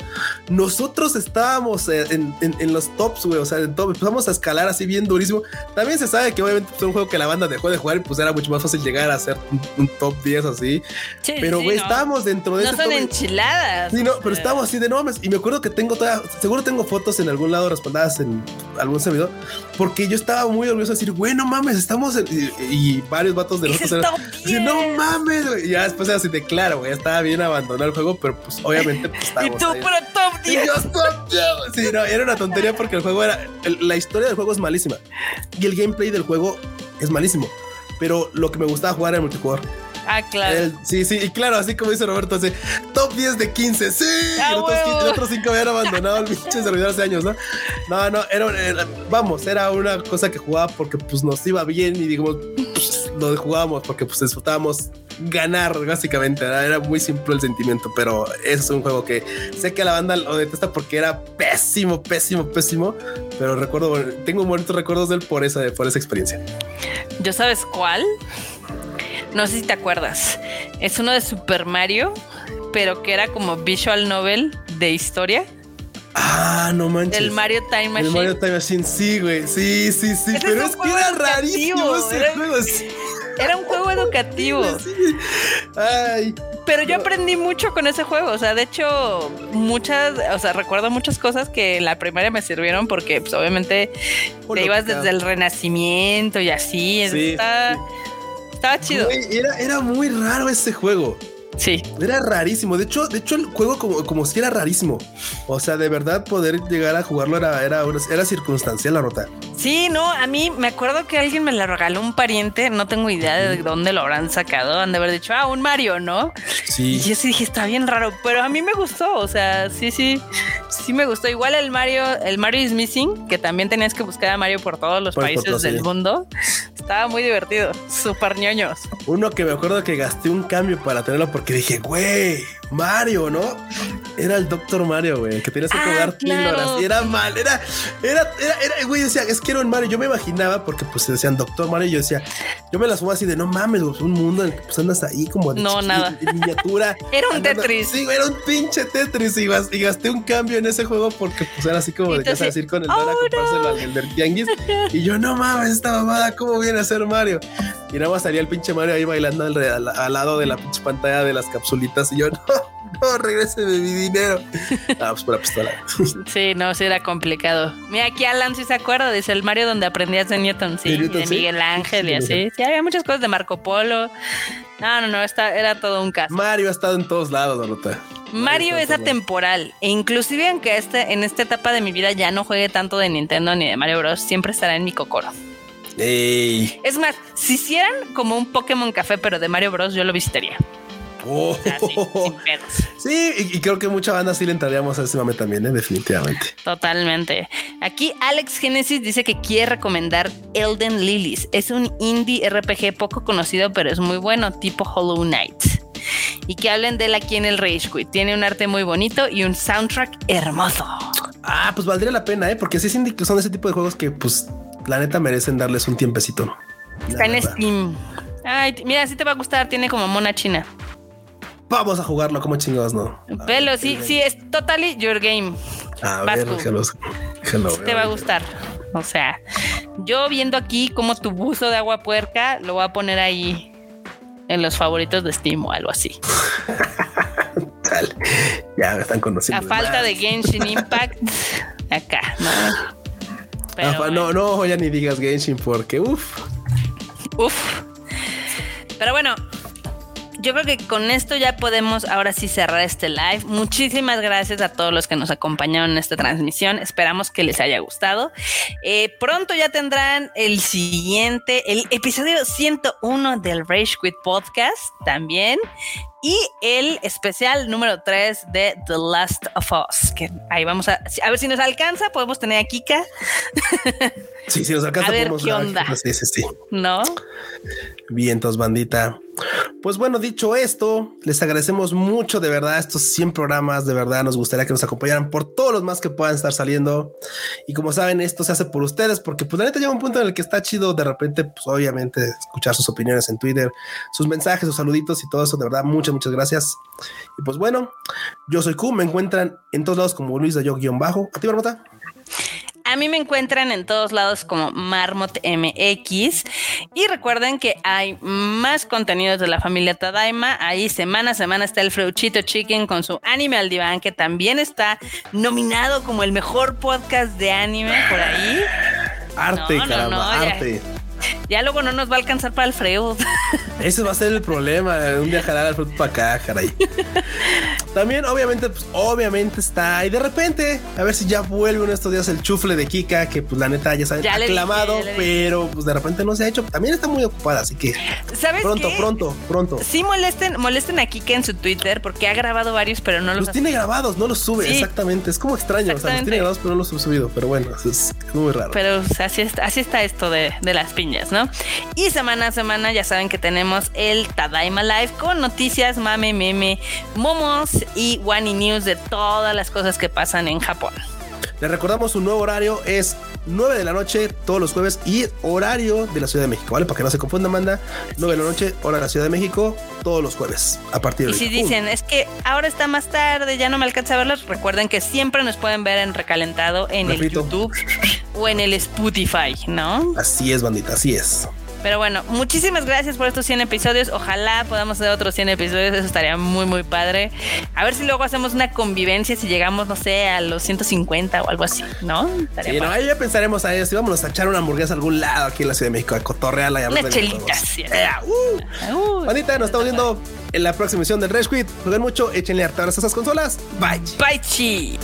nosotros estábamos en, en, los tops, güey. O sea, en top, empezamos a escalar así bien durísimo. También se sabe que obviamente es un juego que la banda dejó de jugar y pues era mucho más fácil llegar a hacer un, top 10 así. pero güey, estábamos dentro de no son enchiladas. Sí, no, pero estábamos así de no Y me acuerdo que tengo todavía, seguro tengo fotos en algún lado respaldadas en algún servidor, porque yo estaba muy orgulloso de decir, güey, no mames, estamos y varios vatos de nosotros eran, no mames, Y ya después era así de claro, güey, estaba bien abandonado el juego, pero pues obviamente pues <laughs> Y tú, pero top 10. Sí, no, era una tontería porque el juego era, la historia del juego es malísima y el gameplay del juego es malísimo, pero lo que me gustaba jugar era el multijugador. Ah, claro. sí, sí, y claro, así como dice Roberto, así, top 10 de 15, sí. Ah, y los otros, 5 habían abandonado el pinche servidor hace años, ¿no? No, no, era, vamos, era una cosa que jugaba porque pues nos iba bien y digamos, pues, lo jugábamos porque pues disfrutábamos ganar, básicamente. Era muy simple el sentimiento, pero es un juego que sé que la banda lo detesta porque era pésimo, pésimo, pésimo. Pero recuerdo, tengo bonitos recuerdos de él por esa, por esa experiencia. ¿Yo sabes cuál? No sé si te acuerdas. Es uno de Super Mario, pero que era como visual novel de historia. Ah, no manches. El Mario Time Machine. El Mario Time Machine, sí, güey. Sí, sí, sí. pero es, que era rarísimo ese era, juego. Era un juego educativo. Ay. Pero yo aprendí mucho con ese juego. O sea, de hecho, muchas, o sea, recuerdo muchas cosas que en la primaria me sirvieron porque, pues, obviamente, te ibas desde el Renacimiento y así. estaba, estaba chido. era, era muy raro ese juego. Sí. Era rarísimo. De hecho, de hecho, el juego como, como si era rarísimo. O sea, de verdad poder llegar a jugarlo era, era, era circunstancial la nota. Sí, no, a mí me acuerdo que alguien me la regaló un pariente, no tengo idea de dónde lo habrán sacado, han de haber dicho, ah, un Mario, ¿no? Sí. Y yo sí dije, está bien raro, pero a mí me gustó, o sea, sí, sí, sí me gustó. Igual el Mario, el Mario is Missing, que también tenías que buscar a Mario por todos los países del mundo. Estaba muy divertido, súper ñoños. Uno que me acuerdo que gasté un cambio para tenerlo porque dije, güey, Mario, ¿no? Era el Doctor Mario, güey, que tenías que ah, píldoras y era mal, era, era, era, era, güey, decía, es que era un Mario. Yo me imaginaba porque pues decían Doctor Mario y yo decía, yo me las subo así de no mames, un mundo en el que pues andas ahí como de, no, nada. miniatura. <laughs> era un Tetris. Sí, era un pinche Tetris y, gasté un cambio en ese juego porque pues era así como de casa decir con el oh, comprárselo al del tianguis. y yo, no mames, esta mamada, ¿cómo viene a ser Mario? Y nada más salía el pinche Mario ahí bailando al, al lado de la pinche pantalla de las capsulitas y yo, no, <laughs> no, regrese mi dinero. <laughs> Ah, pues por la pistola. <laughs> Sí, no, sí era complicado. Mira, aquí Alan sí se acuerda, dice el Mario donde aprendías de Newton, sí, de Miguel Ángel y así. Sí, había muchas cosas de Marco Polo. No, no, no, está, era todo un caso. Mario ha estado en todos lados, Dorota. Mario es atemporal e inclusive aunque este, en esta etapa de mi vida ya no juegue tanto de Nintendo ni de Mario Bros, siempre estará en mi cocoro. Es más, si hicieran como un Pokémon Café pero de Mario Bros, yo lo visitaría. Oh. sí, <laughs> y, creo que mucha banda sí le entraríamos a ese mame también, ¿eh? definitivamente. Totalmente. Aquí Alex Genesis dice que quiere recomendar Elden Lilies. Es un indie RPG poco conocido, pero es muy bueno, tipo Hollow Knight. Y que hablen de él aquí en el Rage Quit. Tiene un arte muy bonito y un soundtrack hermoso. Ah, pues valdría la pena, ¿eh? porque sí son ese tipo de juegos que, pues, la neta merecen darles un tiempecito. Está en Steam. Ay, mira, sí te va a gustar. Tiene como mona china. Vamos a jugarlo como chingados, ¿no? Velo, sí, sí, es totally your game. A ver, déjalo, Te va a gustar. O sea, yo viendo aquí como tu buzo de agua puerca, lo voy a poner ahí en los favoritos de Steam o algo así. <laughs> Ya me están conociendo. A falta de Genshin Impact, acá, ¿no? No, no, ya ni digas Genshin porque uff. Uf. Pero bueno, yo creo que con esto ya podemos ahora sí cerrar este live. Muchísimas gracias a todos los que nos acompañaron en esta transmisión. Esperamos que les haya gustado. Eh, pronto ya tendrán el siguiente, el episodio 101 del Rage Quit Podcast también. Y el especial número 3 de The Last of Us. Que ahí vamos a, a ver si nos alcanza. Podemos tener a Kika. <laughs> Sí, si nos alcanza, a ver qué onda. Sí, sí, sí. No. Vientos, bandita. Pues bueno, dicho esto, les agradecemos mucho de verdad estos 100 programas. De verdad, nos gustaría que nos acompañaran por todos los más que puedan estar saliendo. Y como saben, esto se hace por ustedes, porque pues la neta llega un punto en el que está chido de repente, pues obviamente, escuchar sus opiniones en Twitter, sus mensajes, sus saluditos y todo eso. De verdad, muchas, muchas gracias. Y pues bueno, yo soy Q, me encuentran en todos lados como Luis de Yo-Bajo. ¿A ti, Barbota? A mí me encuentran en todos lados como Marmot MX. Y recuerden que hay más contenidos de la familia Tadaima. Ahí semana a semana está el Freuchito Chicken con su Anime al Diván, que también está nominado como el mejor podcast de anime por ahí. Arte, caramba, arte. Ya, <laughs> luego no nos va a alcanzar para el Freud. <laughs> Ese va a ser el problema. Un día jalar al Freud para acá, caray. También, obviamente, pues obviamente está. Y de repente, a ver si ya vuelve en estos días el chufle de Kika, que pues la neta ya saben, aclamado, pero pues de repente no se ha hecho. También está muy ocupada, así que ¿Sabes pronto, pronto, pronto. Sí, molesten, molesten a Kika en su Twitter porque ha grabado varios, pero no los, los tiene grabados, no los sube. Exactamente. Es como extraño. O sea, los tiene grabados, pero no los ha subido. Pero bueno, es, muy raro. Pero así está, así está esto de, de las piñas, Y semana a semana ya saben que tenemos el Tadaima Live con noticias, mame, meme, momos y Wani News de todas las cosas que pasan en Japón. Les recordamos su nuevo horario es 9 de la noche todos los jueves y horario de la Ciudad de México, ¿vale? Para que no se confunda, manda 9 de la noche, hora de la Ciudad de México, todos los jueves a partir de Y si dicen, es que ahora está más tarde, ya no me alcanza a verlos, recuerden que siempre nos pueden ver en recalentado en el YouTube o en el Spotify, ¿no? Así es, bandita, así es. Pero bueno, muchísimas gracias por estos 100 episodios. Ojalá podamos hacer otros 100 episodios. Eso estaría muy, muy padre. A ver si luego hacemos una convivencia si llegamos, no sé, a los 150 o algo así, ¿no? sí, no, ahí ya pensaremos a eso. Vámonos a echar una hamburguesa a algún lado aquí en la Ciudad de México, a cotorrearla y a Unas chelitas. Sí. Uh. Bandita, nos estamos viendo en la próxima edición del Red Jueguen mucho, échenle hartas a esas consolas. Bye. Bye, chi.